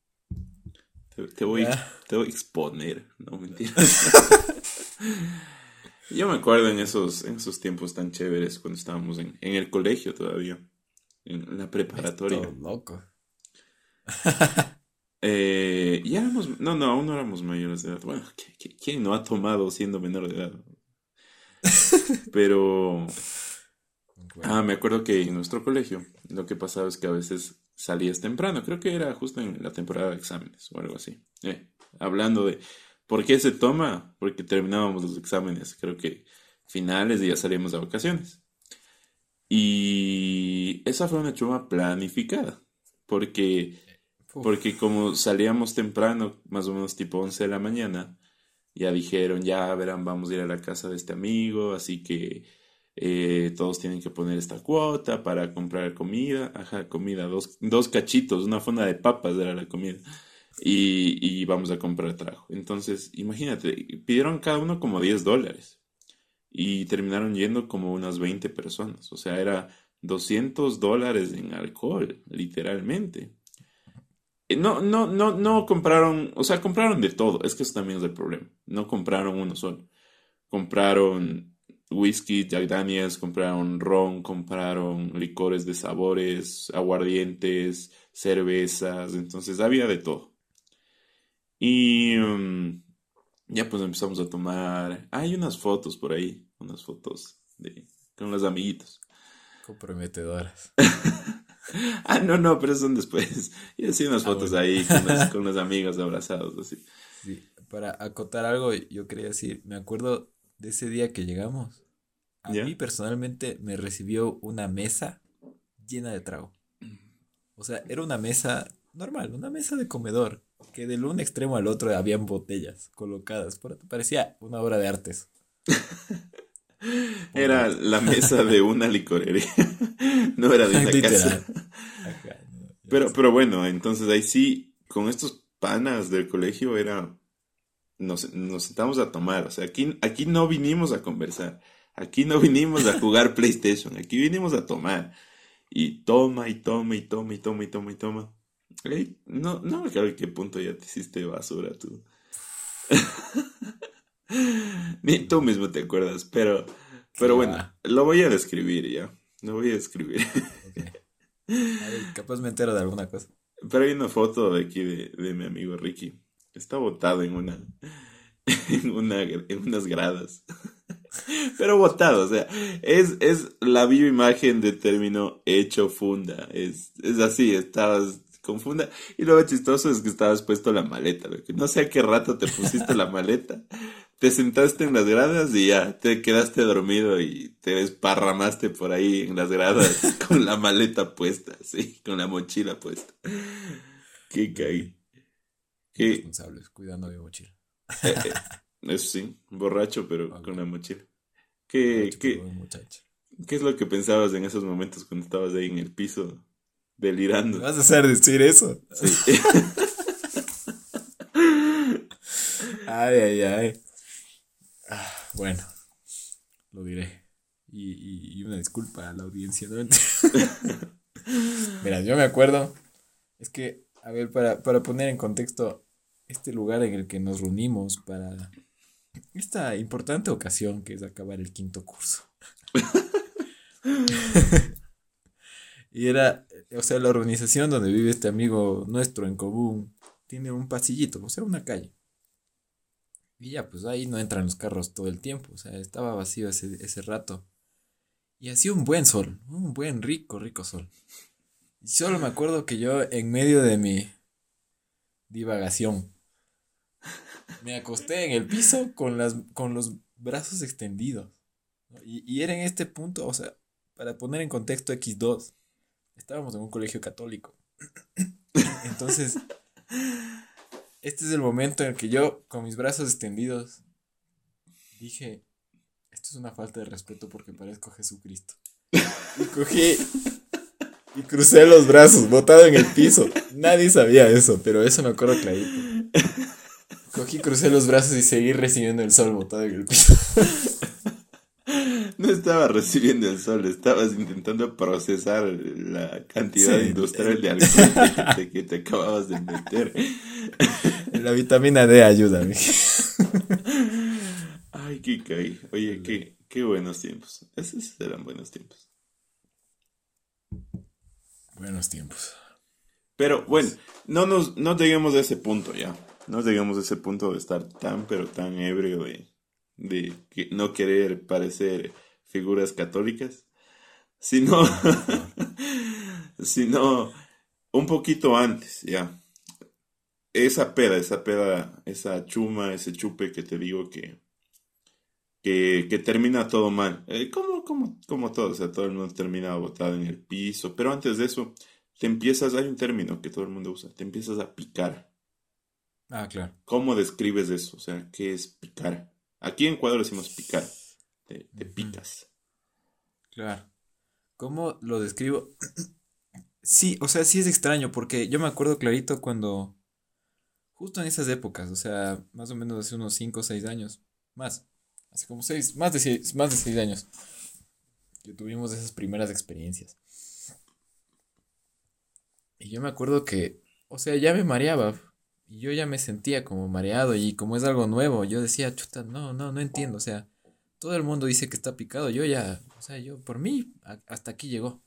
[SPEAKER 1] Te, voy, te voy a exponer, no mentira. Yo me acuerdo en esos, en esos tiempos tan chéveres cuando estábamos en, en el colegio todavía, en la preparatoria. Todo
[SPEAKER 2] loco.
[SPEAKER 1] eh, ya éramos, no, no, aún no éramos mayores de edad. Bueno, ¿quién no ha tomado siendo menor de edad? Pero, ah, me acuerdo que en nuestro colegio lo que pasaba es que a veces salías temprano. Creo que era justo en la temporada de exámenes o algo así. Eh, hablando de por qué se toma, porque terminábamos los exámenes, creo que finales y ya salíamos a vacaciones. Y esa fue una chuma planificada, porque, Porque como salíamos temprano, más o menos tipo 11 de la mañana, ya dijeron, ya verán, vamos a ir a la casa de este amigo, así que eh, todos tienen que poner esta cuota para comprar comida, ajá, comida, dos, dos cachitos, una fonda de papas era la comida, y, y vamos a comprar trago. Entonces, imagínate, pidieron cada uno como 10 dólares y terminaron yendo como unas 20 personas, o sea, era 200 dólares en alcohol, literalmente. Eh, No, no, no, no compraron, o sea, compraron de todo, es que eso también es el problema, no compraron uno solo. Compraron whisky, Jack Daniels, compraron ron, compraron licores de sabores, aguardientes, cervezas, entonces había de todo. Y mm, ya pues empezamos a tomar, hay unas fotos por ahí, unas fotos de, con los amiguitos.
[SPEAKER 2] comprometedoras.
[SPEAKER 1] Ah, no, no, pero son después. Y así unas
[SPEAKER 2] Ah,
[SPEAKER 1] fotos
[SPEAKER 2] bueno.
[SPEAKER 1] ahí con los, con los amigos abrazados, así.
[SPEAKER 2] Sí, para acotar algo, yo quería decir, me acuerdo de ese día que llegamos. A
[SPEAKER 1] ¿Ya?
[SPEAKER 2] mí personalmente me recibió una mesa llena de trago. O sea, era una mesa normal, una mesa de comedor, que del un extremo al otro habían botellas colocadas. Parecía una obra de artes.
[SPEAKER 1] Era la mesa de una licorería, no era de una casa. Pero, pero bueno, entonces ahí sí, con estos panas del colegio era, nos, nos sentamos a tomar, o sea, aquí, aquí no vinimos a conversar, aquí no vinimos a jugar PlayStation, aquí vinimos a tomar. Y toma, y toma, y toma, y toma, y toma, y toma. No, no me acuerdo en qué punto ya te hiciste basura tú. Ni tú mismo te acuerdas, pero, pero bueno,
[SPEAKER 2] va.
[SPEAKER 1] lo voy a describir ya. Lo voy a describir.
[SPEAKER 2] Ok. A ver, capaz me entero de alguna cosa.
[SPEAKER 1] Pero hay una foto de aquí de, de mi amigo Ricky. Está botado en una, en una, en unas gradas. Pero botado, o sea, es, es la viva imagen de término hecho funda. Es, es así, estabas con funda. Y lo chistoso es que estabas puesto la maleta. No sé a qué rato te pusiste la maleta. Te sentaste en las gradas y ya te quedaste dormido y te desparramaste por ahí en las gradas con la maleta puesta, sí, con la mochila puesta. Qué caí. Qué,
[SPEAKER 2] Responsables, cuidando mi mochila.
[SPEAKER 1] eh, eh, eso sí, borracho, pero con la mochila. ¿Qué, qué,
[SPEAKER 2] muchacho.
[SPEAKER 1] qué es lo que pensabas en esos momentos cuando estabas ahí en el piso delirando?
[SPEAKER 2] ¿Me vas a hacer decir eso?
[SPEAKER 1] Sí.
[SPEAKER 2] Ay, ay, ay. Ah, bueno, lo diré. Y, y- y una disculpa a la audiencia. ¿no? Mira, yo me acuerdo. Es que, a ver, para, para poner en contexto este lugar en el que nos reunimos para esta importante ocasión que es acabar el quinto curso. Y era, o sea, la organización donde vive este amigo nuestro en común tiene un pasillito, o sea, una calle. Y ya, pues ahí no entran los carros todo el tiempo, o sea, estaba vacío ese, ese rato. Y hacía un buen sol, un buen rico, rico sol. Y solo me acuerdo que yo, en medio de mi divagación, me acosté en el piso con, las, con los brazos extendidos. Y, y era en este punto, o sea, para poner en contexto X2, estábamos en un colegio católico. Entonces, este es el momento en el que yo, con mis brazos extendidos, dije, esto es una falta de respeto porque parezco Jesucristo. Y cogí y crucé los brazos, botado en el piso. Nadie sabía eso, pero eso me acuerdo clarito. Cogí, crucé los brazos y seguí recibiendo el sol botado en el piso.
[SPEAKER 1] No estabas recibiendo el sol, estabas intentando procesar la cantidad
[SPEAKER 2] Sí.
[SPEAKER 1] industrial de alcohol que te, que te acababas de meter.
[SPEAKER 2] La vitamina D ayuda.
[SPEAKER 1] Ay, qué caí. Oye, qué, qué buenos tiempos. Esos eran buenos tiempos.
[SPEAKER 2] Buenos tiempos.
[SPEAKER 1] Pero bueno, no nos no lleguemos a ese punto ya. No lleguemos a ese punto de estar tan, pero tan ebrio de, de que no querer parecer figuras católicas, sino, sino un poquito antes, ya. Esa peda, esa peda, esa chuma, ese chupe que te digo que, que, que termina todo mal. Eh, como, como, como todo, o sea, todo el mundo termina botado en el piso, pero antes de eso, te empiezas, hay un término que todo el mundo usa, te empiezas a picar.
[SPEAKER 2] Ah, claro.
[SPEAKER 1] ¿Cómo describes eso? O sea, ¿qué es picar? Aquí en Ecuador decimos picar, te, te picas.
[SPEAKER 2] Claro. ¿Cómo lo describo? sí, o sea, sí es extraño, porque yo me acuerdo clarito cuando, justo en esas épocas, o sea, más o menos hace unos 5 o 6 años, más, hace como 6, más de 6 más de seis años, que tuvimos esas primeras experiencias. Y yo me acuerdo que, o sea, ya me mareaba. Y yo ya me sentía como mareado y como es algo nuevo, yo decía, chuta, no, no, no entiendo. O sea, todo el mundo dice que está picado. Yo ya, o sea, yo, por mí, hasta aquí llegó.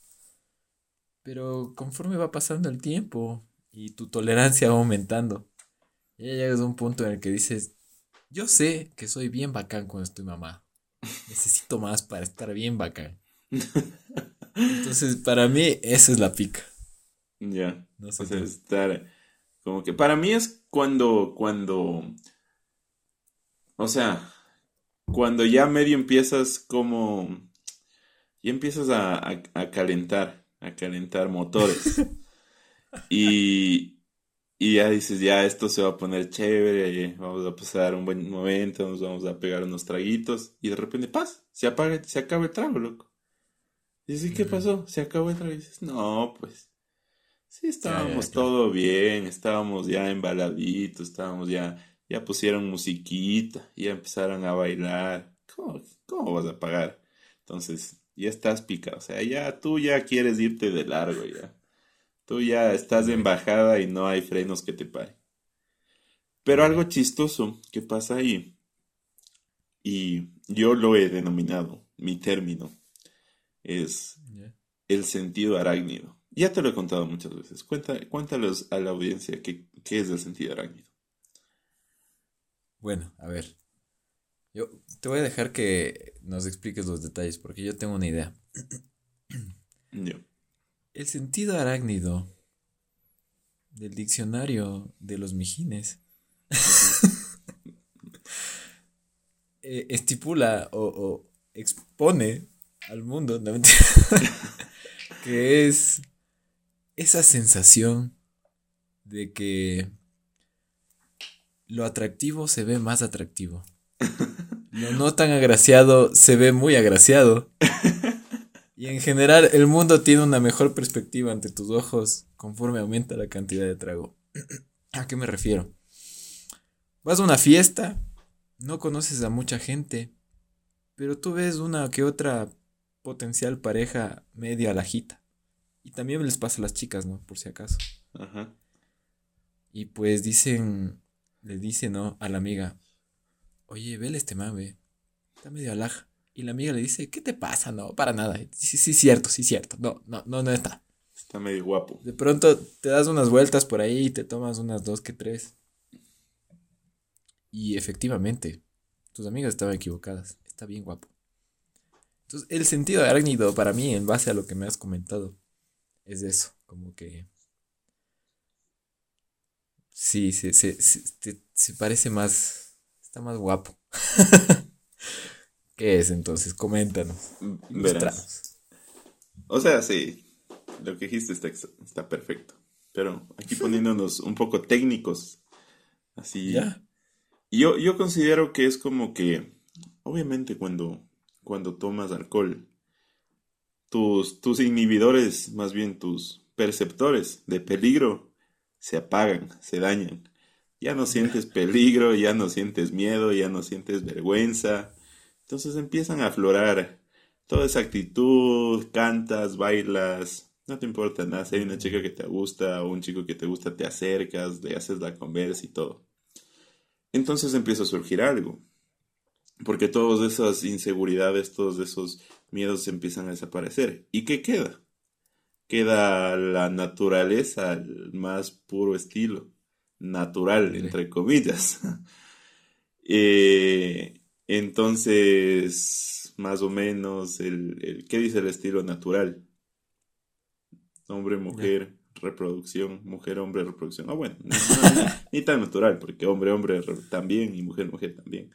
[SPEAKER 2] Pero conforme va pasando el tiempo y tu tolerancia va aumentando, ya llegas a un punto en el que dices, yo sé que soy bien bacán cuando estoy mamá. Necesito más para estar bien bacán. Entonces, para mí, esa es la pica.
[SPEAKER 1] Ya. No sé. estar. Como que para mí es cuando. Cuando. O sea. Cuando ya medio empiezas como. Ya empiezas a, a, calentar. A calentar motores. y. Y ya dices, ya esto se va a poner chévere, vamos a pasar un buen momento, nos vamos a pegar unos traguitos, y de repente, paz, se apaga, se acaba el trago, loco. Y dices, ¿qué pasó? Se acabó el trago. Y dices, no, pues, Sí, estábamos todo bien, estábamos ya embaladitos, estábamos ya, ya pusieron musiquita, ya empezaron a bailar. ¿Cómo, cómo vas a pagar? Entonces, ya estás picado, o sea, ya tú ya quieres irte de largo ya. Tú ya estás de embajada y no hay frenos que te paren. Pero algo chistoso que pasa ahí, y yo lo he denominado, mi término, es el sentido arácnido. Ya te lo he contado muchas veces. cuéntales a la audiencia qué, es el sentido arácnido.
[SPEAKER 2] Bueno, a ver. Yo te voy a dejar que nos expliques los detalles porque yo tengo una idea. Yo. El sentido arácnido del diccionario de los mijines eh, estipula o, expone al mundo que es esa sensación de que lo atractivo se ve más atractivo. Lo no tan agraciado se ve muy agraciado. Y en general el mundo tiene una mejor perspectiva ante tus ojos conforme aumenta la cantidad de trago. ¿A qué me refiero? Vas a una fiesta, no conoces a mucha gente, pero tú ves una que otra potencial pareja medio alajita. Y también les pasa a las chicas, ¿no? Por si acaso. Ajá. Y pues dicen, le dicen, ¿no? A la amiga, oye, vele este man, ve. Está medio alaja. Y la amiga le dice, ¿qué te pasa? No, para nada. Sí, sí, cierto, sí, cierto. No, no, no, no está.
[SPEAKER 1] Está medio guapo.
[SPEAKER 2] De pronto te das unas vueltas por ahí y te tomas unas dos que tres. Y efectivamente, tus amigas estaban equivocadas. Está bien guapo. Entonces, el sentido arácnido para mí, en base a lo que me has comentado, es eso, como que... Sí, se, se, parece más, está más guapo. ¿Qué es entonces? Coméntanos. Verás.
[SPEAKER 1] O sea, sí, lo que dijiste está, está perfecto. Pero aquí poniéndonos un poco técnicos, así. ¿Ya? Yo, yo considero que es como que, obviamente cuando, cuando tomas alcohol, tus, tus inhibidores, más bien tus perceptores de peligro, se apagan, se dañan. Ya no sientes peligro, ya no sientes miedo, ya no sientes vergüenza. Entonces empiezan a aflorar toda esa actitud, cantas, bailas, no te importa nada. Si hay una chica que te gusta o un chico que te gusta, te acercas, le haces la conversa y todo. Entonces empieza a surgir algo. Porque todas esas inseguridades, todos esos miedos empiezan a desaparecer. ¿Y qué queda? Queda la naturaleza al más puro estilo, natural, entre comillas. Eh, entonces, más o menos, el, ¿qué dice el estilo natural? Hombre, mujer, reproducción, mujer, hombre, reproducción. Ah, bueno, ni tan natural, porque hombre, hombre también y mujer, mujer también.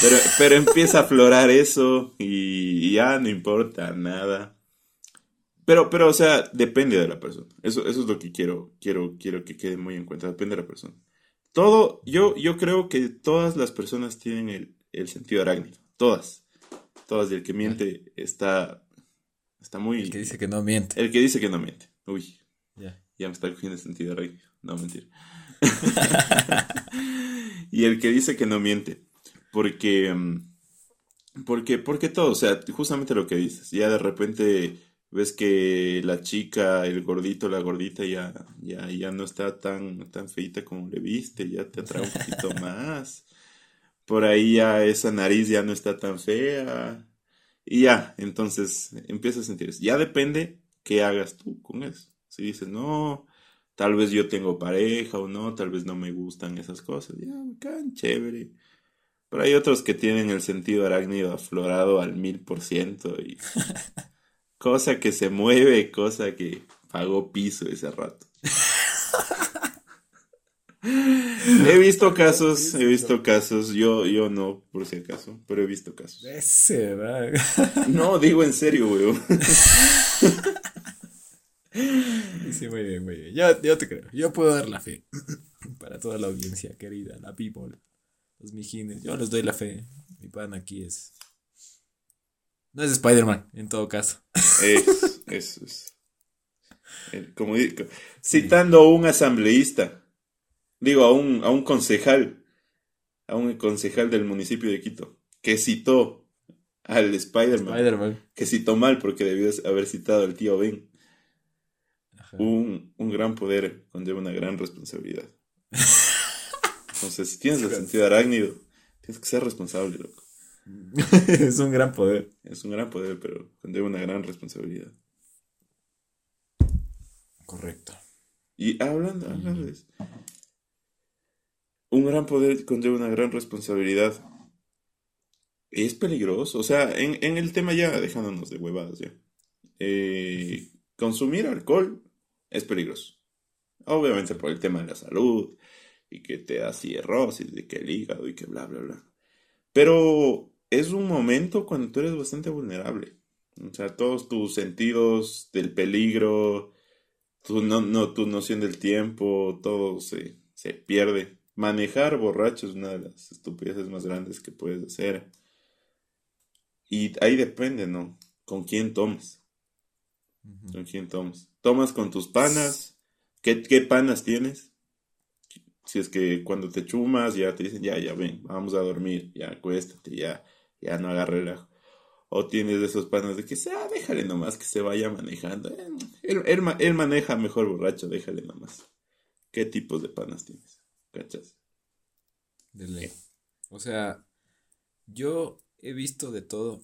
[SPEAKER 1] Pero, pero empieza a aflorar eso y ya no importa nada. Pero, pero, o sea, depende de la persona. Eso, eso es lo que quiero, quiero, quiero que quede muy en cuenta. Depende de la persona. Todo, yo, yo creo que todas las personas tienen el, el sentido arácnido. Todas. Todas. Y el que miente está, está muy...
[SPEAKER 2] El que dice que no miente.
[SPEAKER 1] El que dice que no miente. Uy. Ya me está cogiendo el sentido arácnido. No, mentir. y el que dice que no miente. Porque, mm, porque, porque todo, o sea, justamente lo que dices. Ya de repente ves que la chica, el gordito, la gordita ya, ya, ya no está tan, tan feita como le viste, ya te atrae un poquito más. Por ahí ya esa nariz ya no está tan fea. Y ya, entonces empiezas a sentir eso. Ya depende qué hagas tú con eso. Si dices, no, tal vez yo tengo pareja o no, tal vez no me gustan esas cosas. Ya, can chévere. Pero hay otros que tienen el sentido arácnido aflorado al mil por ciento y cosa que se mueve, cosa que pagó piso ese rato. he visto casos, he visto casos, yo, yo no, por si acaso, pero he visto casos.
[SPEAKER 2] Ese, ¿verdad?
[SPEAKER 1] no, digo en serio, weón.
[SPEAKER 2] Sí, muy bien, muy bien. Yo, yo te creo. Yo puedo dar la fe. Para toda la audiencia querida, la people, los mijines. Yo les doy la fe. Mi pan aquí es. No es Spider-Man, en todo caso.
[SPEAKER 1] Es, eso es. Como, citando a un asambleísta, digo, a un, a un concejal, a un concejal del municipio de Quito, que citó al Spider-Man. que citó mal porque debió haber citado al tío Ben. Un, un, gran poder conlleva una gran responsabilidad. Entonces, si tienes el sentido arácnido, tienes que ser responsable, loco.
[SPEAKER 2] es un gran poder.
[SPEAKER 1] Es un gran poder, pero conlleva una gran responsabilidad.
[SPEAKER 2] Correcto.
[SPEAKER 1] Y hablando, hablando de un gran poder conlleva una gran responsabilidad. Es peligroso, o sea, en, en el tema ya dejándonos de huevadas ya. Eh, consumir alcohol es peligroso. Obviamente por el tema de la salud y que te da cirrosis, de que el hígado y que bla, bla, bla. Pero es un momento cuando tú eres bastante vulnerable. O sea, todos tus sentidos del peligro, tu, no, tu noción del tiempo, todo se, se pierde. Manejar borracho es una de las estupideces más grandes que puedes hacer. Y ahí depende, ¿no? Con quién tomas. ¿Con quién tomas? ¿Tomas con tus panas? ¿Qué, ¿Qué, panas tienes? Si es que cuando te chumas ya te dicen, ya, ya ven, vamos a dormir, ya acuéstate, ya, ya no agarre relajo. O tienes de esos panas de que, ah, déjale nomás que se vaya manejando. Eh, él, él, maneja mejor borracho, déjale nomás. ¿Qué tipos de panas tienes? ¿Cachas?
[SPEAKER 2] De ley. O sea, yo he visto de todo.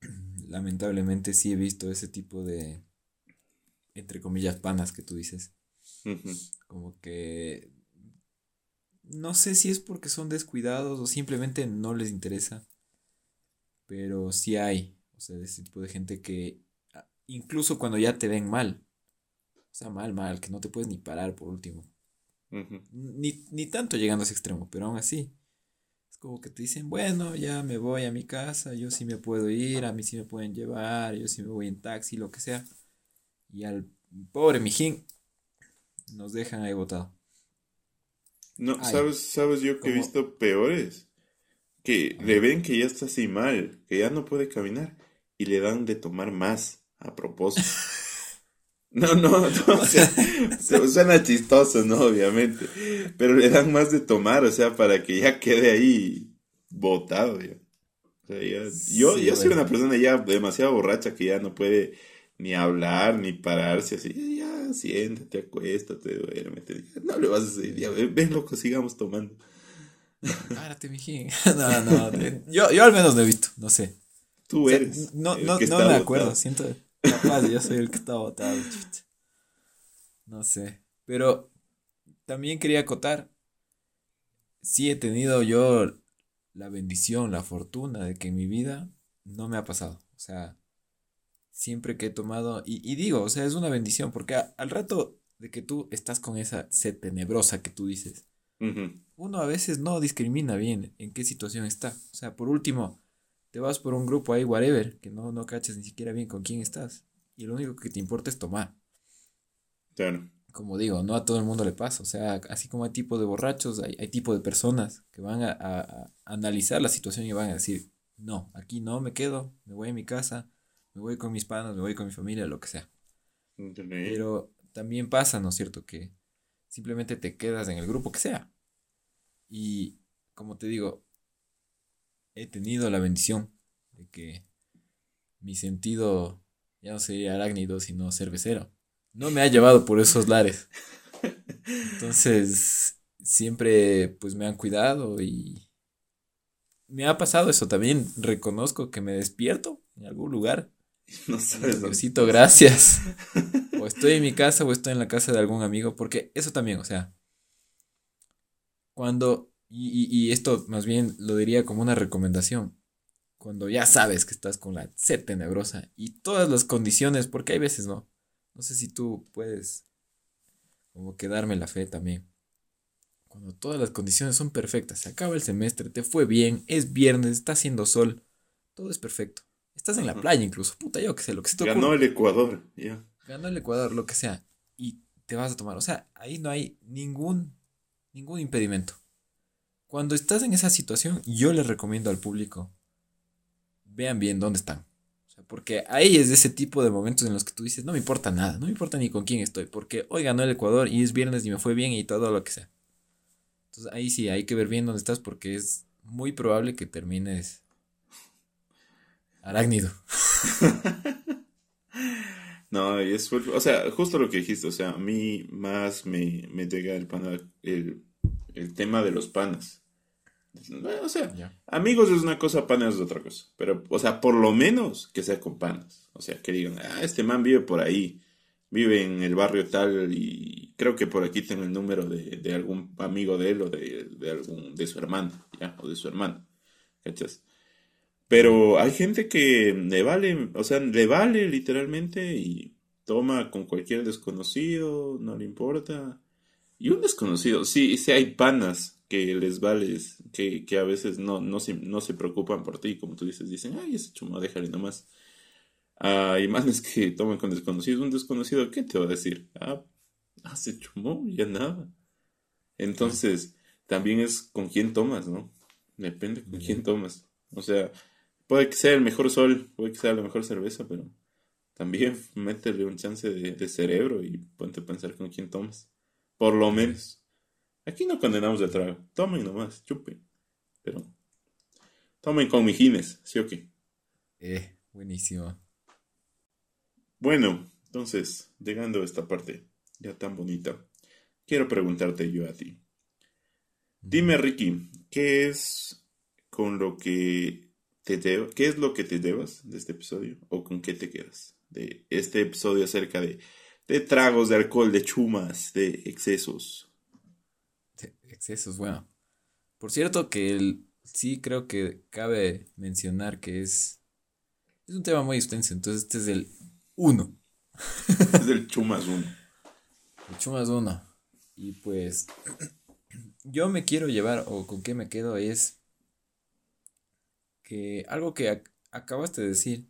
[SPEAKER 2] Lamentablemente sí he visto ese tipo de, entre comillas, panas que tú dices. Como que no sé si es porque son descuidados o simplemente no les interesa. Pero sí hay, o sea, ese tipo de gente que ah, incluso cuando ya te ven mal, o sea, mal, mal, que no te puedes ni parar por último. ni, ni tanto llegando a ese extremo, pero aún así. Es como que te dicen, bueno, ya me voy a mi casa, yo sí me puedo ir, a mí sí me pueden llevar, yo sí me voy en taxi, lo que sea. Y al pobre mijín nos dejan ahí botado.
[SPEAKER 1] No, ¿sabes, sabes yo que he visto peores? Que le ven que ya está así mal, que ya no puede caminar y le dan de tomar más a propósito. No, no, no, o sea, suena chistoso, ¿no? Obviamente. Pero le dan más de tomar, o sea, para que ya quede ahí botado ya. O sea, ya yo, yo soy una persona ya demasiado borracha que ya no puede ni hablar, ni pararse así, ya, siéntate, acuéstate, duérmete, no le vas a decir, ya, ven, loco, sigamos tomando.
[SPEAKER 2] Párate, mijín. No, no, yo, yo al menos lo he visto, no sé.
[SPEAKER 1] Tú eres.
[SPEAKER 2] no, no, no me acuerdo, siento, capaz, yo soy el que está botado, No sé, pero también quería acotar, sí he tenido yo la bendición, la fortuna de que en mi vida no me ha pasado, o sea, siempre que he tomado, y, digo, o sea, es una bendición, porque al rato de que tú estás con esa sed tenebrosa que tú dices, Uno a veces no discrimina bien en qué situación está. O sea, por último, te vas por un grupo ahí, whatever, que no, no cachas ni siquiera bien con quién estás. Y lo único que te importa es tomar. Claro. Como digo, no a todo el mundo le pasa. O sea, así como hay tipo de borrachos, hay, hay tipo de personas que van a, a analizar la situación y van a decir, no, aquí no me quedo, me voy a mi casa, me voy con mis panas, me voy con mi familia, lo que sea. Pero también pasa, ¿no es cierto? Que simplemente te quedas en el grupo que sea. Y como te digo, he tenido la bendición de que mi sentido ya no sería arácnido, sino cervecero. No me ha llevado por esos lares. Entonces, siempre pues me han cuidado y me ha pasado eso también. Reconozco que me despierto en algún lugar No sabes. Diosito, gracias. o estoy en mi casa o estoy en la casa de algún amigo, porque eso también, o sea, cuando, y, y, esto más bien lo diría como una recomendación, cuando ya sabes que estás con la sed tenebrosa y todas las condiciones, porque hay veces no, no sé si tú puedes como que darme la fe también. Cuando todas las condiciones son perfectas, se acaba el semestre, te fue bien, es viernes, está haciendo sol, todo es perfecto. Estás en la playa incluso, puta, yo que sé, lo que se te
[SPEAKER 1] Ganó el Ecuador, ya.
[SPEAKER 2] Ganó el Ecuador, lo que sea. Y te vas a tomar. O sea, ahí no hay ningún, ningún impedimento. Cuando estás en esa situación, yo les recomiendo al público, vean bien dónde están. O sea, porque ahí es de ese tipo de momentos en los que tú dices, no me importa nada, no me importa ni con quién estoy, porque hoy ganó el Ecuador y es viernes y me fue bien y todo lo que sea. Entonces ahí sí, hay que ver bien dónde estás porque es muy probable que termines Arácnido.
[SPEAKER 1] no, es, o sea, justo lo que dijiste, o sea, a mí más me, me llega el, pana, el, el tema de los panas. O sea, amigos es una cosa, panas es otra cosa. Pero, o sea, por lo menos que sea con panas. O sea, que digan, ah, este man vive por ahí, vive en el barrio tal y creo que por aquí tengo el número de, de algún amigo de él o de, de, algún, de su hermano, ¿ya? O de su hermano. ¿Cachas? Pero hay gente que le vale, o sea, le vale literalmente y toma con cualquier desconocido, no le importa. Y un desconocido, sí, sí hay panas que les vales, que, que a veces no, no, se, no se preocupan por ti, como tú dices, dicen, ay, ese chumo, déjale nomás. Hay manes que toman con desconocidos, un desconocido, ¿qué te va a decir? Ah, hace chumo, ya nada. Entonces, también es con quién tomas, ¿no? Depende con quién tomas. O sea, Puede que sea el mejor sol, puede que sea la mejor cerveza, pero también métele un chance de, cerebro y ponte a pensar con quién tomas. Por lo menos. Aquí no condenamos el trago. Tomen nomás, chupen. Pero tomen con mijines, ¿sí o qué?
[SPEAKER 2] Eh, buenísimo.
[SPEAKER 1] Bueno, entonces, llegando a esta parte ya tan bonita, quiero preguntarte yo a ti. Dime, Ricky, ¿qué es con lo que ¿qué es lo que te llevas de este episodio? ¿O con qué te quedas? De este episodio acerca de, de tragos, de alcohol, de chumas, de excesos.
[SPEAKER 2] excesos, bueno. Por cierto que el, sí creo que cabe mencionar que es, es un tema muy extenso, entonces este es el 1.
[SPEAKER 1] es el chumas 1.
[SPEAKER 2] El chumas 1. Y pues yo me quiero llevar, o con qué me quedo, es que algo que acabaste de decir,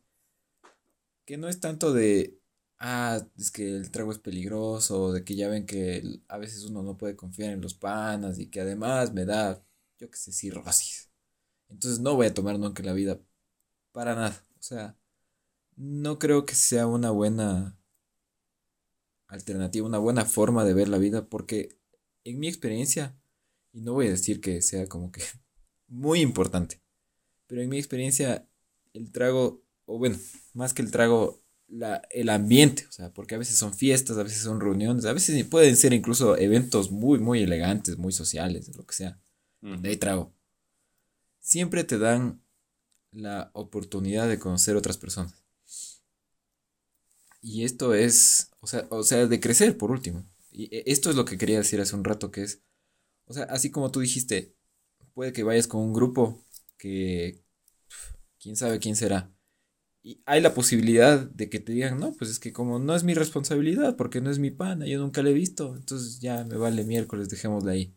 [SPEAKER 2] que no es tanto de, ah, es que el trago es peligroso, de que ya ven que a veces uno no puede confiar en los panas y que además me da, yo qué sé, cirrosis. Entonces no voy a tomar nunca la vida para nada. O sea, no creo que sea una buena alternativa, una buena forma de ver la vida, porque en mi experiencia, y no voy a decir que sea como que muy importante, pero en mi experiencia, el trago, o bueno, más que el trago, la, el ambiente, o sea, porque a veces son fiestas, a veces son reuniones, a veces pueden ser incluso eventos muy, muy elegantes, muy sociales, lo que sea, de hay trago. Siempre te dan la oportunidad de conocer otras personas. Y esto es, o sea, o sea, de crecer por último. Y e, esto es lo que quería decir hace un rato, que es, o sea, así como tú dijiste, puede que vayas con un grupo que quién sabe quién será. Y hay la posibilidad de que te digan, no, pues es que como no es mi responsabilidad, porque no es mi pana, yo nunca le he visto, entonces ya me vale miércoles, dejémosle ahí.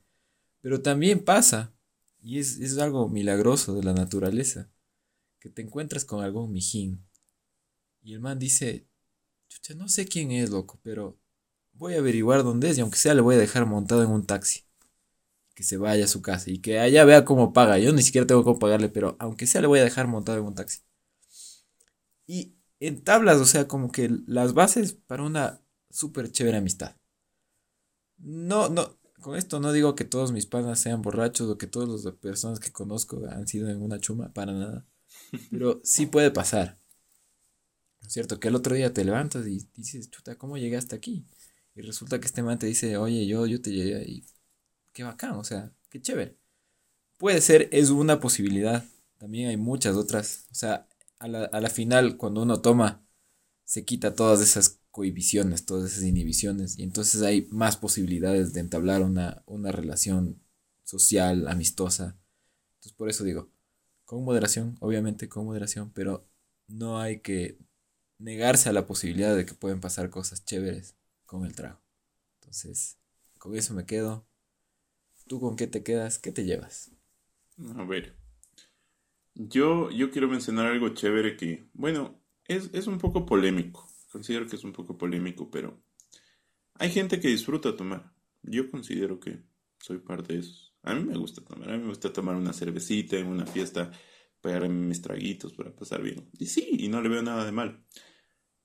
[SPEAKER 2] Pero también pasa, y es, es algo milagroso de la naturaleza, que te encuentras con algún mijín. Y el man dice, chucha, no sé quién es, loco, pero voy a averiguar dónde es y aunque sea le voy a dejar montado en un taxi. Que se vaya a su casa y que allá vea cómo paga. Yo ni siquiera tengo cómo pagarle, pero aunque sea le voy a dejar montado en un taxi. Y en tablas, o sea, como que las bases para una súper chévere amistad. No, no, con esto no digo que todos mis panas sean borrachos o que todas las personas que conozco han sido en una chuma, para nada. Pero sí puede pasar. ¿No es cierto? Que el otro día te levantas y dices, chuta, ¿cómo llegaste aquí? Y resulta que este man te dice, oye, yo, yo te llegué y qué bacán, o sea, qué chévere. Puede ser, es una posibilidad. También hay muchas otras. O sea, a la, a la final, cuando uno toma, se quita todas esas cohibiciones, todas esas inhibiciones. Y entonces hay más posibilidades de entablar una, una relación social, amistosa. Entonces, por eso digo, con moderación, obviamente con moderación, pero no hay que negarse a la posibilidad de que pueden pasar cosas chéveres con el trago. Entonces, con eso me quedo. ¿Tú con qué te quedas? ¿Qué te llevas?
[SPEAKER 1] A ver. Yo, yo quiero mencionar algo chévere que, bueno, es, es un poco polémico. Considero que es un poco polémico, pero hay gente que disfruta tomar. Yo considero que soy parte de esos. A mí me gusta tomar. A mí me gusta tomar una cervecita en una fiesta, pegarme mis traguitos para pasar bien. Y sí, y no le veo nada de mal.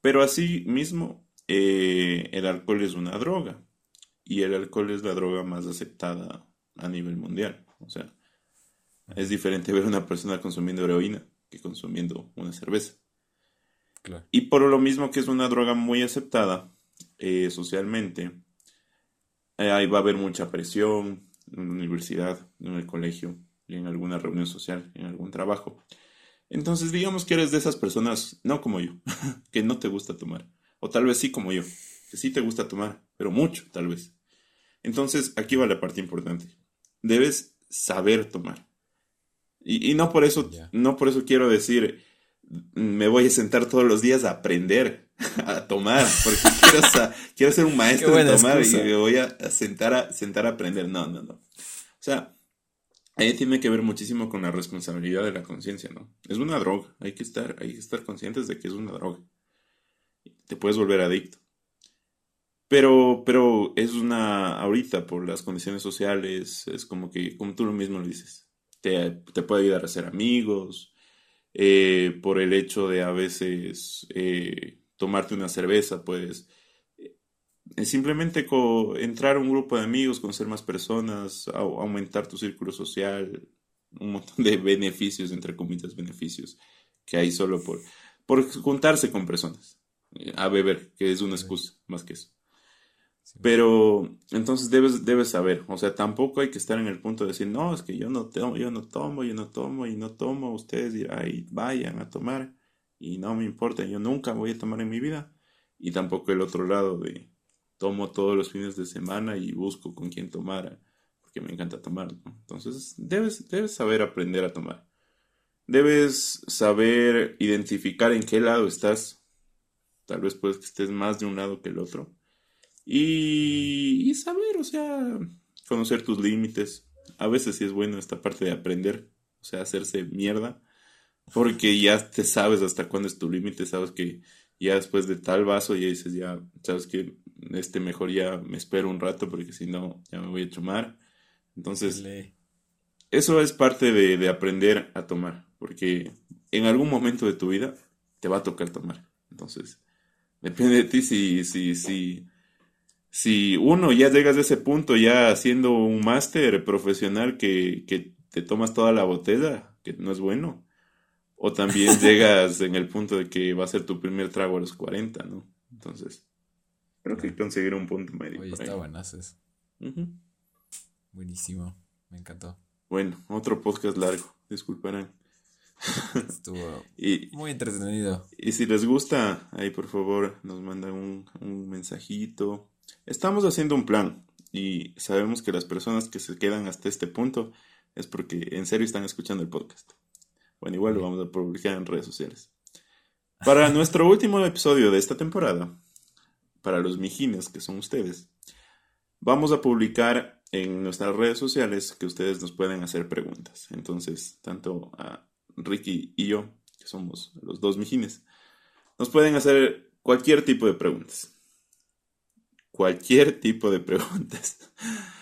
[SPEAKER 1] Pero así mismo, eh, el alcohol es una droga. Y el alcohol es la droga más aceptada a nivel mundial. O sea, es diferente ver a una persona consumiendo heroína que consumiendo una cerveza.
[SPEAKER 2] Claro.
[SPEAKER 1] Y por lo mismo que es una droga muy aceptada eh, socialmente, eh, ahí va a haber mucha presión en la universidad, en el colegio, y en alguna reunión social, en algún trabajo. Entonces, digamos que eres de esas personas, no como yo, que no te gusta tomar. O tal vez sí como yo, que sí te gusta tomar, pero mucho, tal vez. Entonces, aquí va la parte importante. Debes saber tomar. Y, y no por eso, no por eso quiero decir, me voy a sentar todos los días a aprender a tomar, porque quiero, sa- quiero ser un maestro de tomar
[SPEAKER 2] excusa.
[SPEAKER 1] y me voy a, a sentar a sentar a aprender. No, no, no. O sea, ahí tiene que ver muchísimo con la responsabilidad de la conciencia, ¿no? Es una droga, hay que estar, hay que estar conscientes de que es una droga. Te puedes volver adicto. Pero, pero es una, ahorita por las condiciones sociales, es como que, como tú lo mismo lo dices, te, te puede ayudar a ser amigos, eh, por el hecho de a veces eh, tomarte una cerveza, puedes eh, simplemente entrar a un grupo de amigos, conocer más personas, au- aumentar tu círculo social, un montón de beneficios, entre comillas, beneficios que hay solo por, por juntarse con personas, eh, a beber, que es una excusa más que eso. Pero entonces debes, debes saber, o sea, tampoco hay que estar en el punto de decir, no, es que yo no tomo, yo no tomo, yo no tomo y no tomo, ustedes dirán, "Ay, vayan a tomar y no me importa, yo nunca voy a tomar en mi vida. Y tampoco el otro lado de tomo todos los fines de semana y busco con quién tomar, porque me encanta tomar, ¿no? Entonces debes, debes saber aprender a tomar. Debes saber identificar en qué lado estás. Tal vez pues que estés más de un lado que el otro. Y, y saber, o sea, conocer tus límites. A veces sí es bueno esta parte de aprender, o sea, hacerse mierda, porque ya te sabes hasta cuándo es tu límite, sabes que ya después de tal vaso ya dices, ya, sabes que este mejor ya me espero un rato porque si no ya me voy a chumar. Entonces, eso es parte de, de aprender a tomar, porque en algún momento de tu vida te va a tocar tomar. Entonces, depende de ti si, si, si, si uno ya llegas a ese punto ya siendo un máster profesional que, que te tomas toda la botella, que no es bueno, o también llegas en el punto de que va a ser tu primer trago a los 40, ¿no? Entonces, creo que conseguir un punto medio
[SPEAKER 2] Oye,
[SPEAKER 1] por
[SPEAKER 2] está
[SPEAKER 1] ahí.
[SPEAKER 2] buenazo eso.
[SPEAKER 1] Ujú.
[SPEAKER 2] Buenísimo. Me encantó.
[SPEAKER 1] Bueno, otro podcast largo, disculparán.
[SPEAKER 2] Estuvo
[SPEAKER 1] Y,
[SPEAKER 2] muy entretenido.
[SPEAKER 1] y si les gusta, ahí por favor nos mandan un, un mensajito. Estamos haciendo un plan y sabemos que las personas que se quedan hasta este punto es porque en serio están escuchando el podcast. Bueno, igual lo vamos a publicar en redes sociales. Para nuestro último episodio de esta temporada, para los mijines que son ustedes, vamos a publicar en nuestras redes sociales que ustedes nos pueden hacer preguntas. Entonces, tanto a Ricky y yo, que somos los dos mijines, nos pueden hacer cualquier tipo de preguntas. Cualquier tipo de preguntas.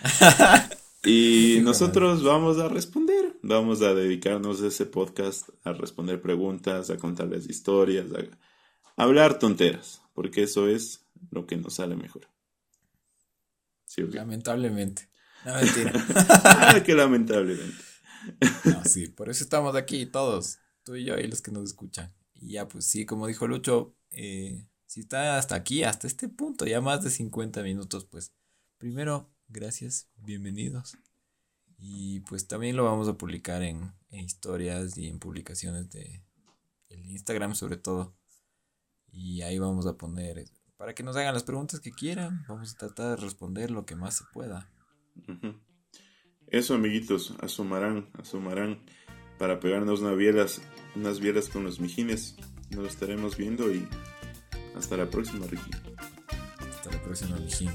[SPEAKER 1] y nosotros vamos a responder. Vamos a dedicarnos a ese podcast a responder preguntas, a contarles historias, a hablar tonteras, porque eso es lo que nos sale mejor.
[SPEAKER 2] Lamentablemente. No, mentira.
[SPEAKER 1] ah, qué lamentablemente.
[SPEAKER 2] no, sí, por eso estamos aquí todos, tú y yo y los que nos escuchan. Y ya, pues sí, como dijo Lucho, eh, si está hasta aquí, hasta este punto, ya más de 50 minutos, pues primero, gracias, bienvenidos. Y pues también lo vamos a publicar en, en historias y en publicaciones de el Instagram sobre todo. Y ahí vamos a poner para que nos hagan las preguntas que quieran. Vamos a tratar de responder lo que más se pueda.
[SPEAKER 1] Eso, amiguitos, asomarán, asomarán para pegarnos unas bielas, unas bielas con los mijines. Nos estaremos viendo y hasta la próxima, Ricky.
[SPEAKER 2] Hasta la próxima, mijín.